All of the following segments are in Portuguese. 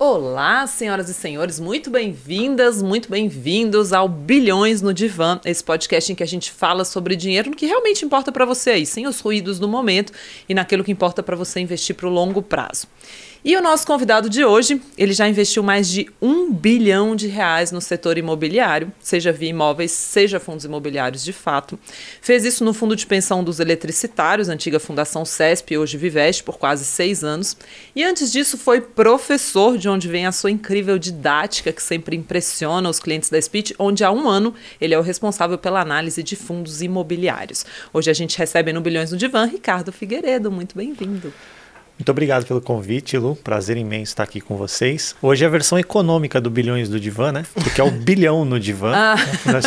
Olá, senhoras e senhores, muito bem-vindas, muito bem-vindos ao Bilhões no Divã, esse podcast em que a gente fala sobre dinheiro no que realmente importa para você aí, sem os ruídos do momento e naquilo que importa para você investir para o longo prazo. E o nosso convidado de hoje, ele já investiu mais de um bilhão de reais no setor imobiliário, seja via imóveis, seja fundos imobiliários de fato. Fez isso no Fundo de Pensão dos Eletricitários, antiga Fundação CESP, hoje Viveste, por quase seis anos. E antes disso foi professor, de onde vem a sua incrível didática, que sempre impressiona os clientes da Speech, onde há um ano ele é o responsável pela análise de fundos imobiliários. Hoje a gente recebe no Bilhões no Divã Ricardo Figueiredo. Muito bem-vindo. Muito obrigado pelo convite, Lu. Prazer imenso estar aqui com vocês. Hoje é a versão econômica do Bilhões do Divã, né? Porque é o bilhão no divã. Ah.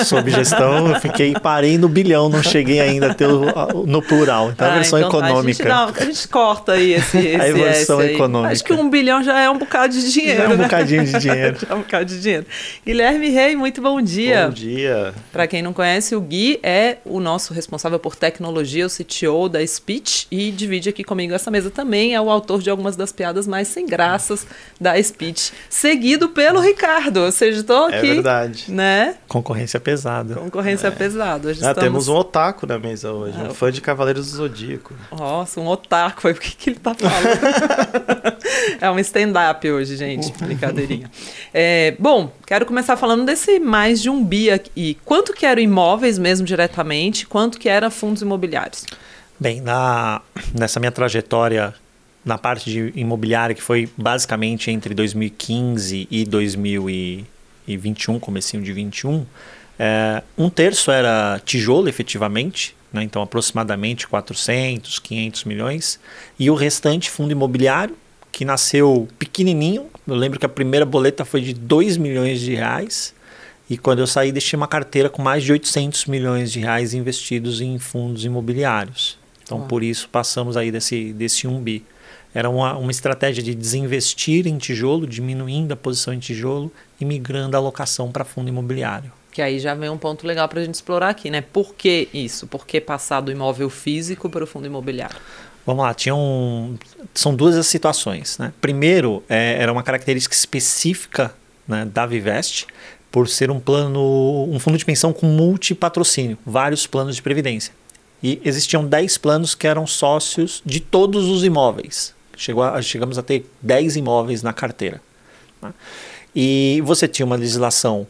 Sob gestão, eu fiquei, parei no bilhão, não cheguei ainda a ter o, no plural. Então, ah, a versão então, econômica. A gente, não, a gente corta aí esse, esse A versão econômica. Acho que um bilhão já é um bocado de dinheiro. Já é um né? bocadinho de dinheiro. já é um bocado de dinheiro. Guilherme Rei, muito bom dia. Bom dia. Para quem não conhece, o Gui é o nosso responsável por tecnologia, o CTO da Speech, e divide aqui comigo essa mesa também. É o autor de algumas das piadas mais sem graças da Speech, seguido pelo Ricardo. Ou seja, estou é aqui. É verdade. Né? Concorrência pesada. Concorrência é. pesada. Hoje ah, estamos... Temos um otaku na mesa hoje, ah, um fã de Cavaleiros do Zodíaco. Nossa, um otaku. O que, que ele tá falando? é um stand-up hoje, gente. Brincadeirinha. É, bom, quero começar falando desse mais de um bi aqui. Quanto que era imóveis mesmo diretamente? Quanto que era fundos imobiliários? Bem, na, nessa minha trajetória na parte de imobiliária, que foi basicamente entre 2015 e 2021, comecinho de 21, é, um terço era tijolo, efetivamente, né? então aproximadamente 400, 500 milhões, e o restante fundo imobiliário, que nasceu pequenininho. Eu lembro que a primeira boleta foi de 2 milhões de reais, e quando eu saí deixei uma carteira com mais de 800 milhões de reais investidos em fundos imobiliários. Então, por isso, passamos aí desse, desse 1 bi. Era uma, uma estratégia de desinvestir em tijolo, diminuindo a posição em tijolo e migrando a alocação para fundo imobiliário. Que aí já vem um ponto legal para a gente explorar aqui, né? Por que isso? Por que passar do imóvel físico para o fundo imobiliário? Vamos lá, tinha um, são duas as situações. Né? Primeiro, é, era uma característica específica né, da Vivest, por ser um plano, um fundo de pensão com multipatrocínio, vários planos de previdência. E existiam 10 planos que eram sócios de todos os imóveis. Chegou a, chegamos a ter 10 imóveis na carteira. Né? E você tinha uma legislação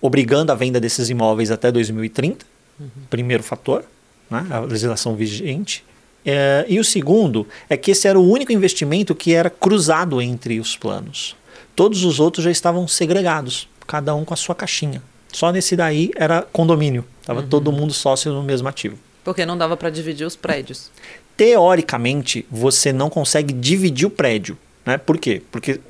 obrigando a venda desses imóveis até 2030, uhum. primeiro fator, né? a legislação vigente. É, e o segundo é que esse era o único investimento que era cruzado entre os planos. Todos os outros já estavam segregados, cada um com a sua caixinha. Só nesse daí era condomínio, estava uhum. todo mundo sócio no mesmo ativo. Porque não dava para dividir os prédios teoricamente, você não consegue dividir o prédio. Né? Por quê? Porque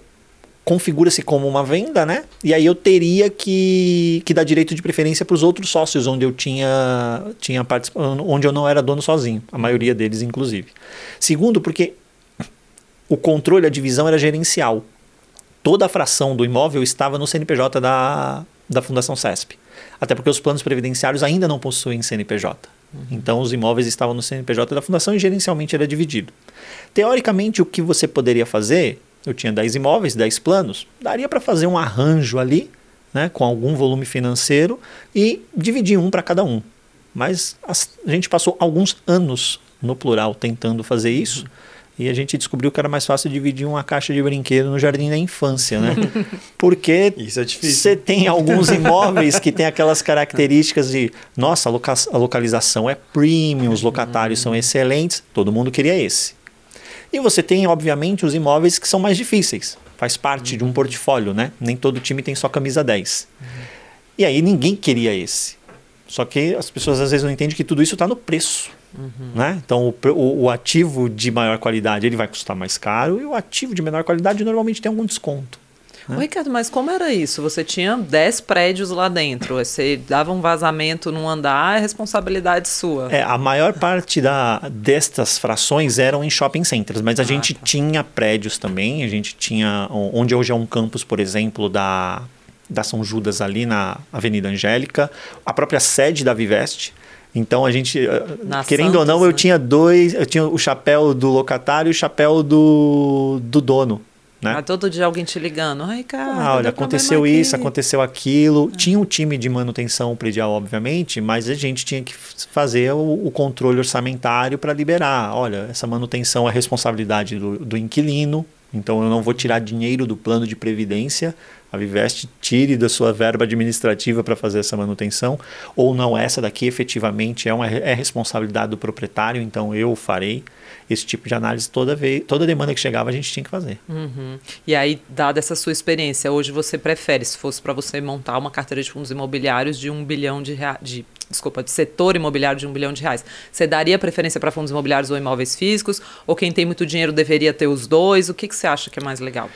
configura-se como uma venda, né? E aí eu teria que, que dar direito de preferência para os outros sócios onde eu tinha, tinha onde eu não era dono sozinho, a maioria deles, inclusive. Segundo, porque o controle, a divisão era gerencial. Toda a fração do imóvel estava no CNPJ da, da Fundação CESP. Até porque os planos previdenciários ainda não possuem CNPJ. Uhum. Então, os imóveis estavam no CNPJ da fundação e gerencialmente era dividido. Teoricamente, o que você poderia fazer, eu tinha 10 imóveis, 10 planos, daria para fazer um arranjo ali, né, com algum volume financeiro e dividir um para cada um. Mas a gente passou alguns anos no plural tentando fazer isso. Uhum e a gente descobriu que era mais fácil dividir uma caixa de brinquedo no jardim da infância, né? Porque Isso é você tem alguns imóveis que têm aquelas características de, nossa, a, loca a localização é premium, os locatários são excelentes, todo mundo queria esse. E você tem, obviamente, os imóveis que são mais difíceis. Faz parte de um portfólio, né? Nem todo time tem só camisa 10. E aí ninguém queria esse. Só que as pessoas às vezes não entendem que tudo isso está no preço. Uhum. Né? Então, o, o, o, ativo de maior qualidade ele vai custar mais caro e o ativo de menor qualidade normalmente tem algum desconto. Né? Ô, Ricardo, mas como era isso? Você tinha 10 prédios lá dentro, você dava um vazamento num andar, é responsabilidade sua. É, a maior parte da, destas frações eram em shopping centers, mas a ah, gente tá. tinha prédios também, a gente tinha, onde hoje é um campus, por exemplo, da, da São Judas ali na Avenida Angélica, a própria sede da Viveste, então a gente, eh, Na querendo Santos, ou não, né? eu tinha dois, eu tinha o chapéu do locatário e o chapéu do, do dono. Né? Ah, todo dia alguém te ligando. Ai, cara. Ah, olha, aconteceu isso, aconteceu aquilo. Ah. Tinha um time de manutenção predial, obviamente, mas a gente tinha que fazer o, o controle orçamentário para liberar. Olha, essa manutenção é responsabilidade do, do inquilino, então eu não vou tirar dinheiro do plano de previdência. A Viveste tire da sua verba administrativa para fazer essa manutenção, ou não, essa daqui efetivamente é, uma, é responsabilidade do proprietário, então eu farei esse tipo de análise toda vez, toda demanda que chegava a gente tinha que fazer. Uhum. E aí, dada essa sua experiência, hoje você prefere, se fosse para você montar uma carteira de fundos imobiliários de um bilhão de reais, de, desculpa, de setor imobiliário de um bilhão de reais, você daria preferência para fundos imobiliários ou imóveis físicos? Ou quem tem muito dinheiro deveria ter os dois? O que, que você acha que é mais legal?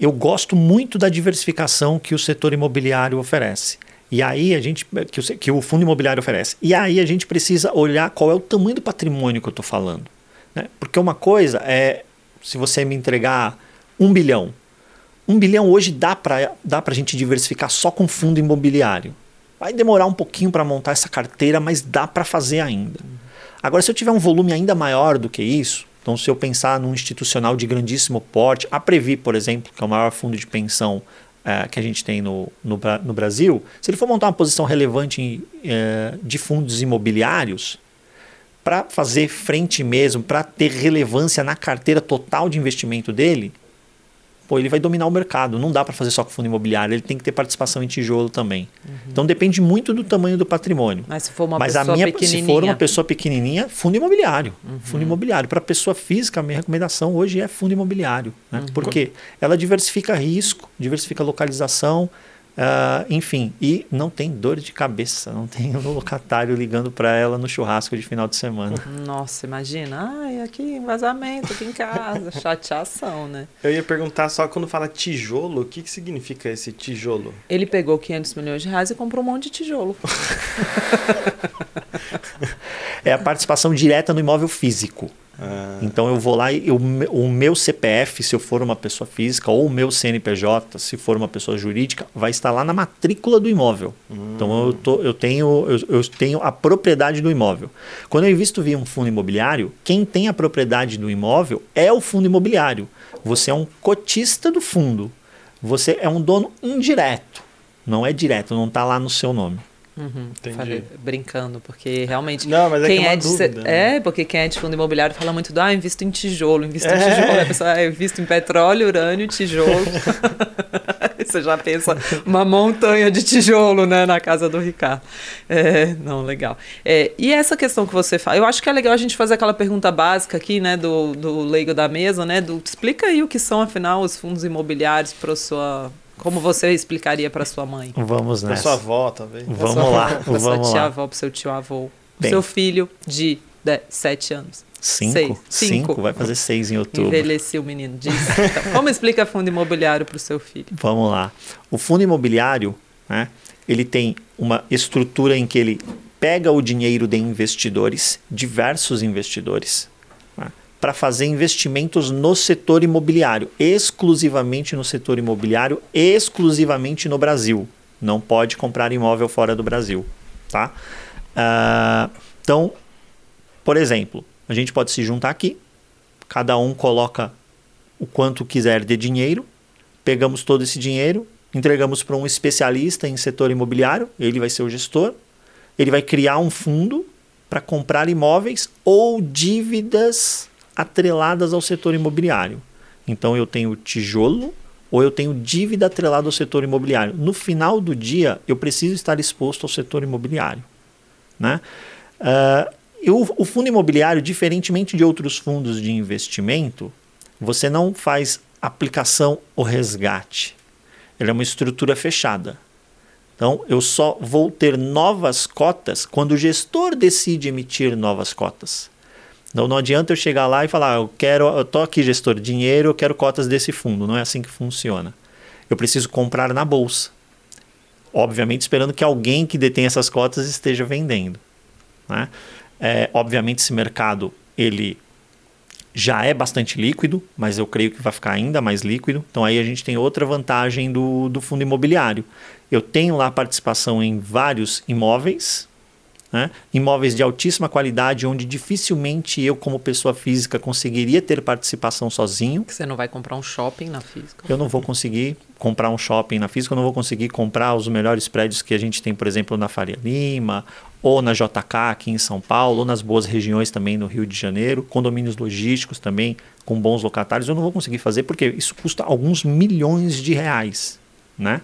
Eu gosto muito da diversificação que o setor imobiliário oferece. E aí a gente que o, que o fundo imobiliário oferece. E aí a gente precisa olhar qual é o tamanho do patrimônio que eu estou falando. Né? Porque uma coisa é, se você me entregar um bilhão, um bilhão hoje dá para dá a gente diversificar só com fundo imobiliário. Vai demorar um pouquinho para montar essa carteira, mas dá para fazer ainda. Agora, se eu tiver um volume ainda maior do que isso, então se eu pensar num institucional de grandíssimo porte, a Previ, por exemplo, que é o maior fundo de pensão é, que a gente tem no, no, no, Brasil, se ele for montar uma posição relevante em, é, de fundos imobiliários, para fazer frente mesmo, para ter relevância na carteira total de investimento dele, pô, ele vai dominar o mercado. Não dá para fazer só com fundo imobiliário, ele tem que ter participação em tijolo também. Uhum. Então depende muito do tamanho do patrimônio. Mas se for uma Mas pessoa a minha, pequenininha... se for uma pessoa pequenininha, fundo imobiliário. Uhum. Fundo imobiliário. Para pessoa física, a minha recomendação hoje é fundo imobiliário. Né? Uhum. Porque ela diversifica risco, diversifica localização, Uh, enfim, e não tem dor de cabeça, não tem um locatário ligando para ela no churrasco de final de semana. Nossa, imagina, ai, aqui vazamento aqui em casa, chateação, né? Eu ia perguntar só quando fala tijolo, o que, que significa esse tijolo? Ele pegou 500 milhões de reais e comprou um monte de tijolo. é a participação direta no imóvel físico. Ah. Então eu vou lá e eu, o meu CPF, se eu for uma pessoa física, ou o meu CNPJ, se for uma pessoa jurídica, vai estar lá na matrícula do imóvel. Hum. Então eu, tô, eu, tenho, eu, eu, tenho a propriedade do imóvel. Quando eu invisto via um fundo imobiliário, quem tem a propriedade do imóvel é o fundo imobiliário. Você é um cotista do fundo. Você é um dono indireto. Não é direto, não está lá no seu nome. Uhum, falei, brincando, porque realmente. Não, mas é quem é, é de dúvida, né? É, porque quem é de fundo imobiliário fala muito do ah, invisto em tijolo, invisto é. em tijolo. A pessoa, ah, invisto em petróleo, urânio, tijolo. Você já pensa uma montanha de tijolo, né, na casa do Ricardo. É, não, legal. É, e essa questão que você fala, eu acho que é legal a gente fazer aquela pergunta básica aqui, né, do, do leigo da mesa, né, do explica aí o que são, afinal, os fundos imobiliários para sua como você explicaria para sua mãe? Vamos nessa. Para sua avó, talvez. Vamos lá. Para sua tia-avó, para seu tio-avô. Para seu filho de 7 anos. Cinco? Seis. Cinco. Cinco. Vai fazer seis em outubro. Envelheceu o menino. Diz. Então, como explica fundo imobiliário para o seu filho? Vamos lá. O fundo imobiliário, né, ele tem uma estrutura em que ele pega o dinheiro de investidores, diversos investidores, para fazer investimentos no setor imobiliário, exclusivamente no setor imobiliário, exclusivamente no Brasil. Não pode comprar imóvel fora do Brasil. Tá? Uh, então, por exemplo, a gente pode se juntar aqui, cada um coloca o quanto quiser de dinheiro, pegamos todo esse dinheiro, entregamos para um especialista em setor imobiliário, ele vai ser o gestor, ele vai criar um fundo para comprar imóveis ou dívidas atreladas ao setor imobiliário. Então eu tenho tijolo ou eu tenho dívida atrelada ao setor imobiliário. No final do dia, eu preciso estar exposto ao setor imobiliário. Né? Uh, eu, o fundo imobiliário, diferentemente de outros fundos de investimento, você não faz aplicação ou resgate. Ele é uma estrutura fechada. Então, eu só vou ter novas cotas quando o gestor decide emitir novas cotas. Então não adianta eu chegar lá e falar, eu quero, eu tô aqui gestor de dinheiro, eu quero cotas desse fundo. Não é assim que funciona. Eu preciso comprar na bolsa. Obviamente esperando que alguém que detém essas cotas esteja vendendo. Né? É, obviamente esse mercado ele já é bastante líquido, mas eu creio que vai ficar ainda mais líquido. Então aí a gente tem outra vantagem do, do fundo imobiliário. Eu tenho lá participação em vários imóveis né? imóveis de altíssima qualidade, onde dificilmente eu, como pessoa física, conseguiria ter participação sozinho. Você não vai comprar um shopping na física? Eu não vou conseguir comprar um shopping na física, eu não vou conseguir comprar os melhores prédios que a gente tem, por exemplo, na Faria Lima, ou na JK aqui em São Paulo, ou nas boas regiões também no Rio de Janeiro, condomínios logísticos também com bons locatários. Eu não vou conseguir fazer porque isso custa alguns milhões de reais, né?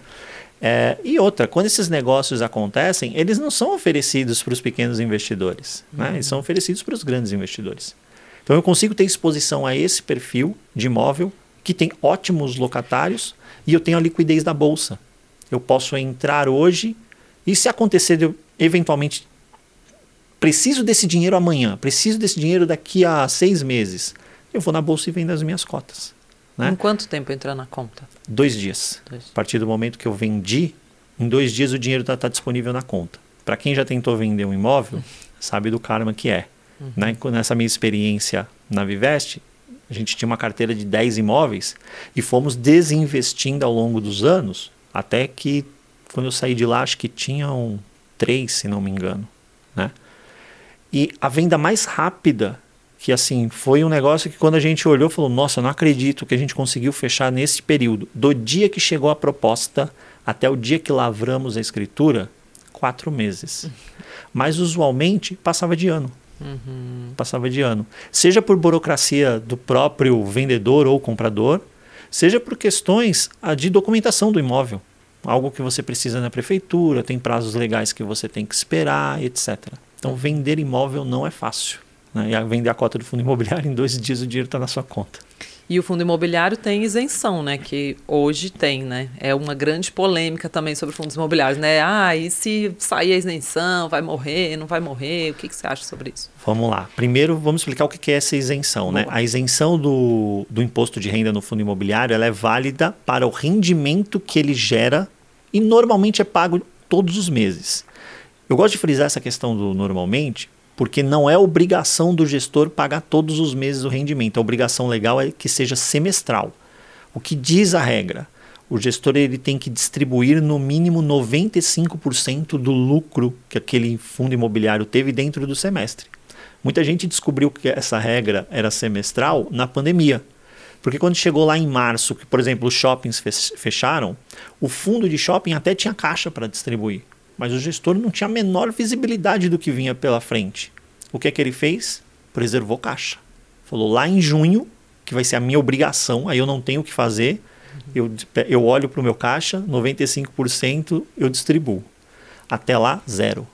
É, e outra, quando esses negócios acontecem, eles não são oferecidos para os pequenos investidores, uhum. né? eles são oferecidos para os grandes investidores. Então eu consigo ter exposição a esse perfil de imóvel que tem ótimos locatários e eu tenho a liquidez da bolsa. Eu posso entrar hoje e se acontecer eu eventualmente preciso desse dinheiro amanhã, preciso desse dinheiro daqui a seis meses, eu vou na bolsa e vendo as minhas cotas. Né? Em quanto tempo entra na conta? Dois dias. dois A partir do momento que eu vendi, em dois dias o dinheiro está tá disponível na conta. Para quem já tentou vender um imóvel, sabe do karma que é. Uhum. Né? Nessa minha experiência na Viveste, a gente tinha uma carteira de 10 imóveis e fomos desinvestindo ao longo dos anos, até que quando eu saí de lá, acho que tinham três, se não me engano. Né? E a venda mais rápida que assim foi um negócio que quando a gente olhou falou nossa não acredito que a gente conseguiu fechar nesse período. Do dia que chegou a proposta até o dia que lavramos a escritura quatro meses. Mas usualmente passava de ano. Uhum. passava de ano. Seja por burocracia do próprio vendedor ou comprador seja por questões ah, de documentação do imóvel. Algo que você precisa na prefeitura tem prazos legais que você tem que esperar etc então vender imóvel não é fácil né, e vender a cota do fundo imobiliário, em dois dias o dinheiro está na sua conta. E o fundo imobiliário tem isenção, né? Que hoje tem, né? É uma grande polêmica também sobre fundos imobiliários, né? Ah, e se sair a isenção, vai morrer, não vai morrer? O que, que você acha sobre isso? Vamos lá. Primeiro, vamos explicar o que é essa isenção, né? A isenção do, do imposto de renda no fundo imobiliário, ela é válida para o rendimento que ele gera e normalmente é pago todos os meses. Eu gosto de frisar essa questão do normalmente, porque não é obrigação do gestor pagar todos os meses o rendimento. A obrigação legal é que seja semestral. O que diz a regra? O gestor ele tem que distribuir no mínimo 95% do lucro que aquele fundo imobiliário teve dentro do semestre. Muita gente descobriu que essa regra era semestral na pandemia. Porque quando chegou lá em março, que por exemplo os shoppings fecharam, o fundo de shopping até tinha caixa para distribuir. Mas o gestor não tinha a menor visibilidade do que vinha pela frente. O que é que ele fez? Preservou caixa. Falou lá em junho, que vai ser a minha obrigação, aí eu não tenho o que fazer, eu, eu olho para o meu caixa, 95% eu distribuo. Até lá, zero.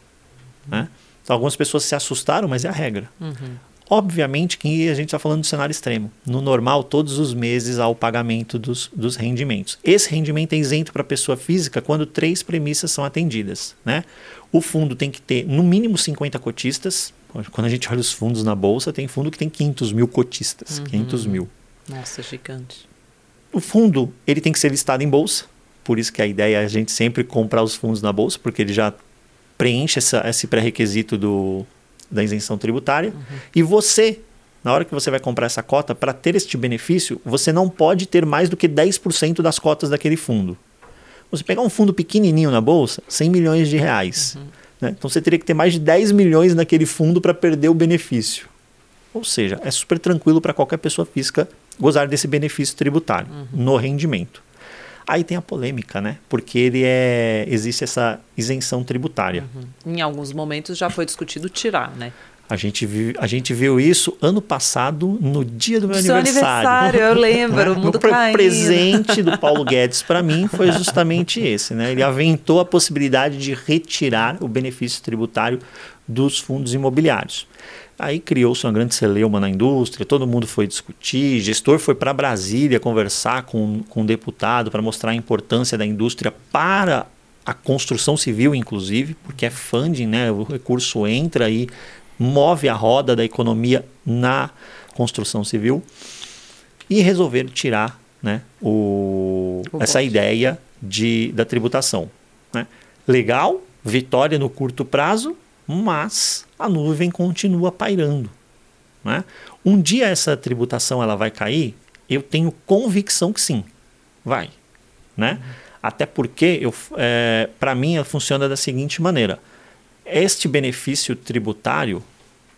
Né? Então, algumas pessoas se assustaram, mas é a regra. Uhum. Obviamente que a gente está falando do cenário extremo. No normal, todos os meses há o pagamento dos, dos rendimentos. Esse rendimento é isento para a pessoa física quando três premissas são atendidas. Né? O fundo tem que ter no mínimo 50 cotistas. Quando a gente olha os fundos na bolsa, tem fundo que tem 500 mil cotistas. Uhum. 500 mil. Nossa, gigante. O fundo ele tem que ser listado em bolsa. Por isso que a ideia é a gente sempre comprar os fundos na bolsa, porque ele já preenche essa, esse pré-requisito do, da isenção tributária. Uhum. E você, na hora que você vai comprar essa cota, para ter este benefício, você não pode ter mais do que 10% das cotas daquele fundo. Você pegar um fundo pequenininho na bolsa, 100 milhões de reais. Uhum. Né? Então você teria que ter mais de 10 milhões naquele fundo para perder o benefício. Ou seja, é super tranquilo para qualquer pessoa física gozar desse benefício tributário uhum. no rendimento. Aí tem a polêmica, né? Porque ele é existe essa isenção tributária. Uhum. Em alguns momentos já foi discutido tirar, né? A gente, viu, a gente viu isso ano passado, no dia do meu Seu aniversário. aniversário, eu lembro, o mundo O presente do Paulo Guedes para mim foi justamente esse. Né? Ele aventou a possibilidade de retirar o benefício tributário dos fundos imobiliários. Aí criou-se uma grande celeuma na indústria, todo mundo foi discutir, gestor foi para Brasília conversar com, com um deputado para mostrar a importância da indústria para a construção civil, inclusive, porque é funding, né? o recurso entra e move a roda da economia na construção civil. E resolveram tirar né, o, o essa ideia de, da tributação. Né? Legal, vitória no curto prazo, mas a nuvem continua pairando. Né? Um dia essa tributação ela vai cair? Eu tenho convicção que sim, vai. Né? Uhum. Até porque, é, para mim, ela funciona da seguinte maneira. Este benefício tributário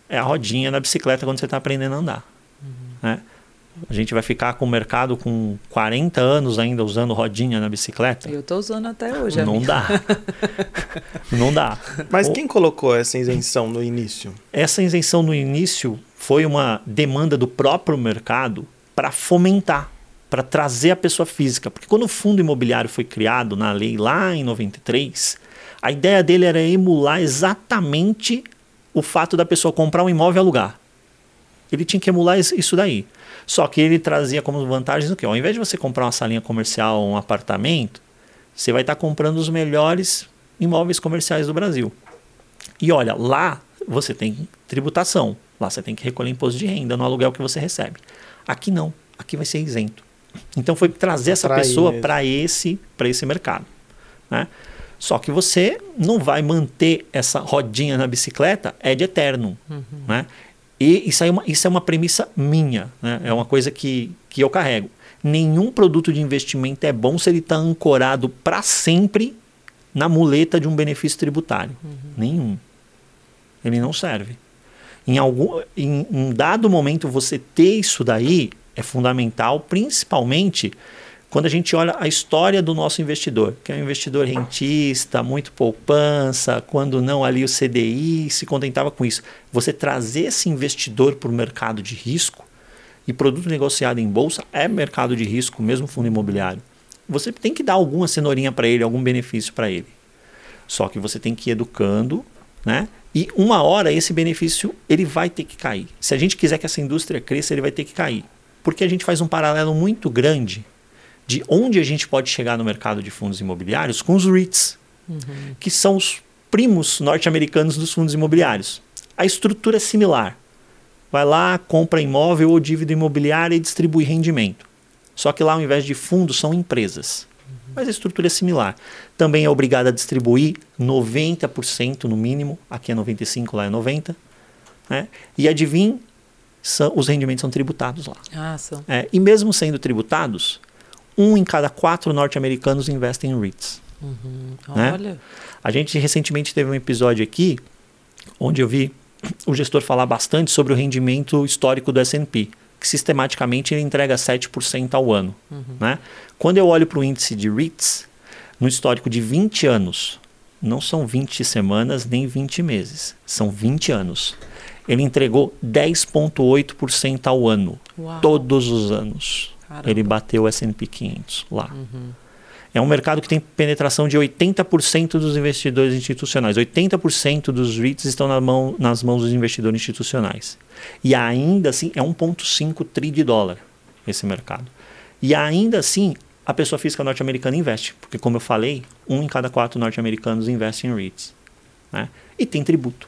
é a rodinha da bicicleta quando você está aprendendo a andar. Né? A gente vai ficar com o mercado com 40 anos ainda usando rodinha na bicicleta? Eu estou usando até hoje. Não amiga. dá. Não dá. Mas O- quem colocou essa isenção no início? Essa isenção no início foi uma demanda do próprio mercado para fomentar, para trazer a pessoa física. Porque quando o fundo imobiliário foi criado na lei lá em 93, a ideia dele era emular exatamente o fato da pessoa comprar um imóvel e alugar. Ele tinha que emular is- isso daí. Só que ele trazia como vantagens o quê? Ao invés de você comprar uma salinha comercial ou um apartamento, você vai estar comprando os melhores imóveis comerciais do Brasil. E olha, lá você tem tributação. Lá você tem que recolher imposto de renda no aluguel que você recebe. Aqui não. Aqui vai ser isento. Então foi trazer essa Atrair pessoa para esse, pra esse mercado. Né? Só que você não vai manter essa rodinha na bicicleta é de eterno. Né? E isso, é uma, isso é uma premissa minha. Né? É uma coisa que, que eu carrego. Nenhum produto de investimento é bom se ele está ancorado para sempre na muleta de um benefício tributário. Nenhum. Ele não serve. Em algum em um dado momento você ter isso daí é fundamental, principalmente quando a gente olha a história do nosso investidor, que é um investidor rentista, muito poupança, quando não ali o CDI se contentava com isso. Você trazer esse investidor para o mercado de risco, e produto negociado em bolsa é mercado de risco, mesmo fundo imobiliário. Você tem que dar alguma cenourinha para ele, algum benefício para ele. Só que você tem que ir educando, né? E uma hora esse benefício ele vai ter que cair. Se a gente quiser que essa indústria cresça, ele vai ter que cair. Porque a gente faz um paralelo muito grande de onde a gente pode chegar no mercado de fundos imobiliários com os REITs, que são os primos norte-americanos dos fundos imobiliários. A estrutura é similar. Vai lá, compra imóvel ou dívida imobiliária e distribui rendimento. Só que lá, ao invés de fundos, são empresas. Mas a estrutura é similar. Também é obrigada a distribuir 90% no mínimo. Aqui é 95%, lá é 90%. Né? E adivinhe, são, os rendimentos são tributados lá. Ah, são. É, e mesmo sendo tributados, um em cada quatro norte-americanos investem em REITs. Né? Olha. A gente recentemente teve um episódio aqui onde eu vi o gestor falar bastante sobre o rendimento histórico do S&P, que sistematicamente ele entrega 7% ao ano. Né? Quando eu olho para o índice de REITs, no histórico de 20 anos, não são 20 semanas nem 20 meses, são 20 anos. Ele entregou 10,8% ao ano, Uau. todos os anos. Caramba. Ele bateu o S&P 500 lá. É um mercado que tem penetração de 80% dos investidores institucionais. 80% dos REITs estão na mão, nas mãos dos investidores institucionais. E ainda assim, é 1,5 tri de dólar esse mercado. E ainda assim, a pessoa física norte-americana investe. Porque, como eu falei, um em cada quatro norte-americanos investe em REITs. Né? E tem tributo.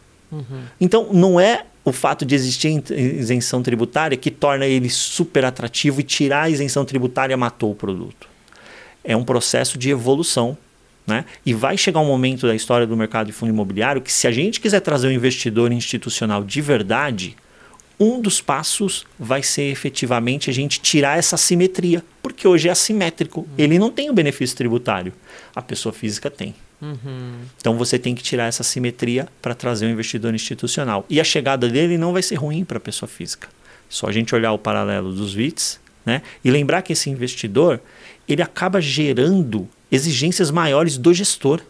Então, não é o fato de existir isenção tributária que torna ele super atrativo e tirar a isenção tributária matou o produto é um processo de evolução. Né? E vai chegar um momento da história do mercado de fundo imobiliário que, se a gente quiser trazer um investidor institucional de verdade, um dos passos vai ser efetivamente a gente tirar essa simetria, porque hoje é assimétrico. Ele não tem o benefício tributário, a pessoa física tem. Então você tem que tirar essa simetria para trazer um investidor institucional. E a chegada dele não vai ser ruim para a pessoa física. Só a gente olhar o paralelo dos VITs né? e lembrar que esse investidor ele acaba gerando exigências maiores do gestor.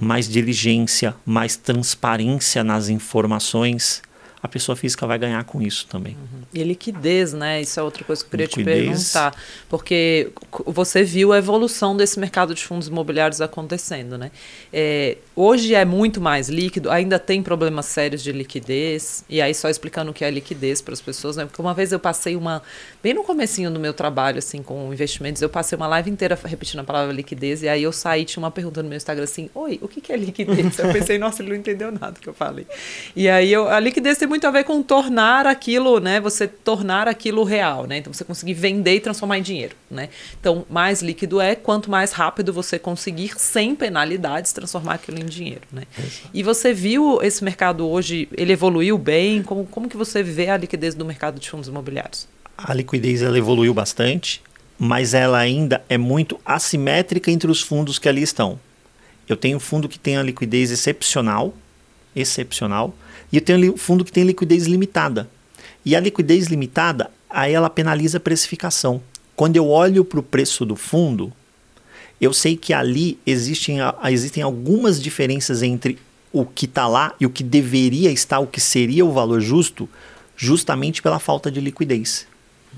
Mais diligência, mais transparência nas informações. A pessoa física vai ganhar com isso também. E liquidez, né? Isso é outra coisa que eu queria Liquidez. te perguntar. Porque você viu a evolução desse mercado de fundos imobiliários acontecendo, né? É, hoje é muito mais líquido, ainda tem problemas sérios de liquidez. E aí, só explicando o que é liquidez para as pessoas, né? Porque uma vez eu passei uma. Bem no comecinho do meu trabalho, assim, com investimentos, eu passei uma live inteira repetindo a palavra liquidez. E aí eu saí, tinha uma pergunta no meu Instagram assim: Oi, o que é liquidez? Eu pensei, nossa, ele não entendeu nada que eu falei. E aí eu, a liquidez tem muito a ver com tornar aquilo, né? Você tornar aquilo real, né? Então você conseguir vender e transformar em dinheiro, né? Então, mais líquido é quanto mais rápido você conseguir, sem penalidades, transformar aquilo em dinheiro, né? E você viu esse mercado hoje, ele evoluiu bem? Como, como que você vê a liquidez do mercado de fundos imobiliários? A liquidez ela evoluiu bastante, mas ela ainda é muito assimétrica entre os fundos que ali estão. Eu tenho um fundo que tem a liquidez excepcional, excepcional, e eu tenho um fundo que tem liquidez limitada. E a liquidez limitada, aí ela penaliza a precificação. Quando eu olho para o preço do fundo, eu sei que ali existem, existem algumas diferenças entre o que está lá e o que deveria estar, o que seria o valor justo, justamente pela falta de liquidez.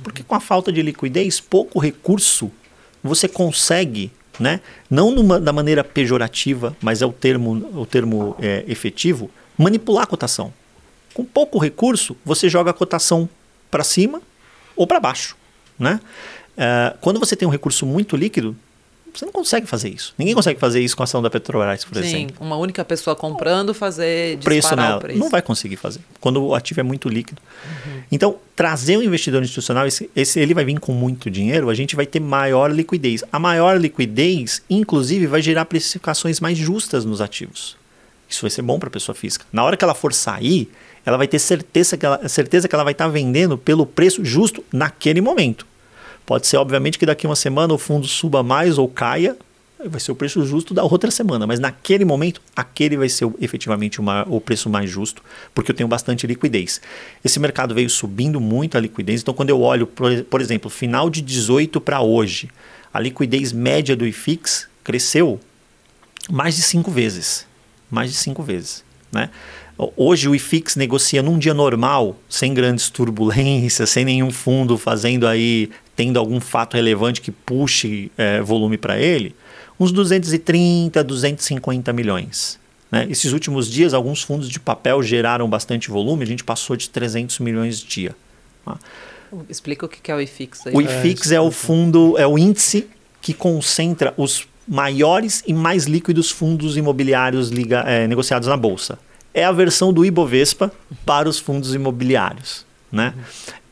Porque com a falta de liquidez, pouco recurso, você consegue, né, não numa, da maneira pejorativa, mas é o termo, o termo é, efetivo, manipular a cotação. Com pouco recurso, você joga a cotação para cima ou para baixo. Né? É, quando você tem um recurso muito líquido, você não consegue fazer isso. Ninguém consegue fazer isso com a ação da Petrobras, por Sim, exemplo. uma única pessoa comprando, fazer preço nela. preço. Não vai conseguir fazer, quando o ativo é muito líquido. Uhum. Então, trazer um investidor institucional, esse, esse, ele vai vir com muito dinheiro, a gente vai ter maior liquidez. A maior liquidez, inclusive, vai gerar precificações mais justas nos ativos. Isso vai ser bom para a pessoa física. Na hora que ela for sair, ela vai ter certeza que ela, certeza que ela vai estar tá vendendo pelo preço justo naquele momento. Pode ser, obviamente, que daqui uma semana o fundo suba mais ou caia, vai ser o preço justo da outra semana, mas naquele momento, aquele vai ser efetivamente o preço mais justo, porque eu tenho bastante liquidez. Esse mercado veio subindo muito a liquidez, então quando eu olho, por, por exemplo, final de 18 para hoje, a liquidez média do IFIX cresceu mais de cinco vezes. Mais de cinco vezes. Né? Hoje o IFIX negocia num dia normal, sem grandes turbulências, sem nenhum fundo fazendo aí, tendo algum fato relevante que puxe é, volume para ele, uns 230, 250 milhões. Né? Esses últimos dias, alguns fundos de papel geraram bastante volume, a gente passou de 300 milhões dia. Tá? Explica o que é o IFIX aí. O IFIX é, é o fundo, é o índice que concentra os maiores e mais líquidos fundos imobiliários liga, é, negociados na bolsa é a versão do Ibovespa para os fundos imobiliários. Né?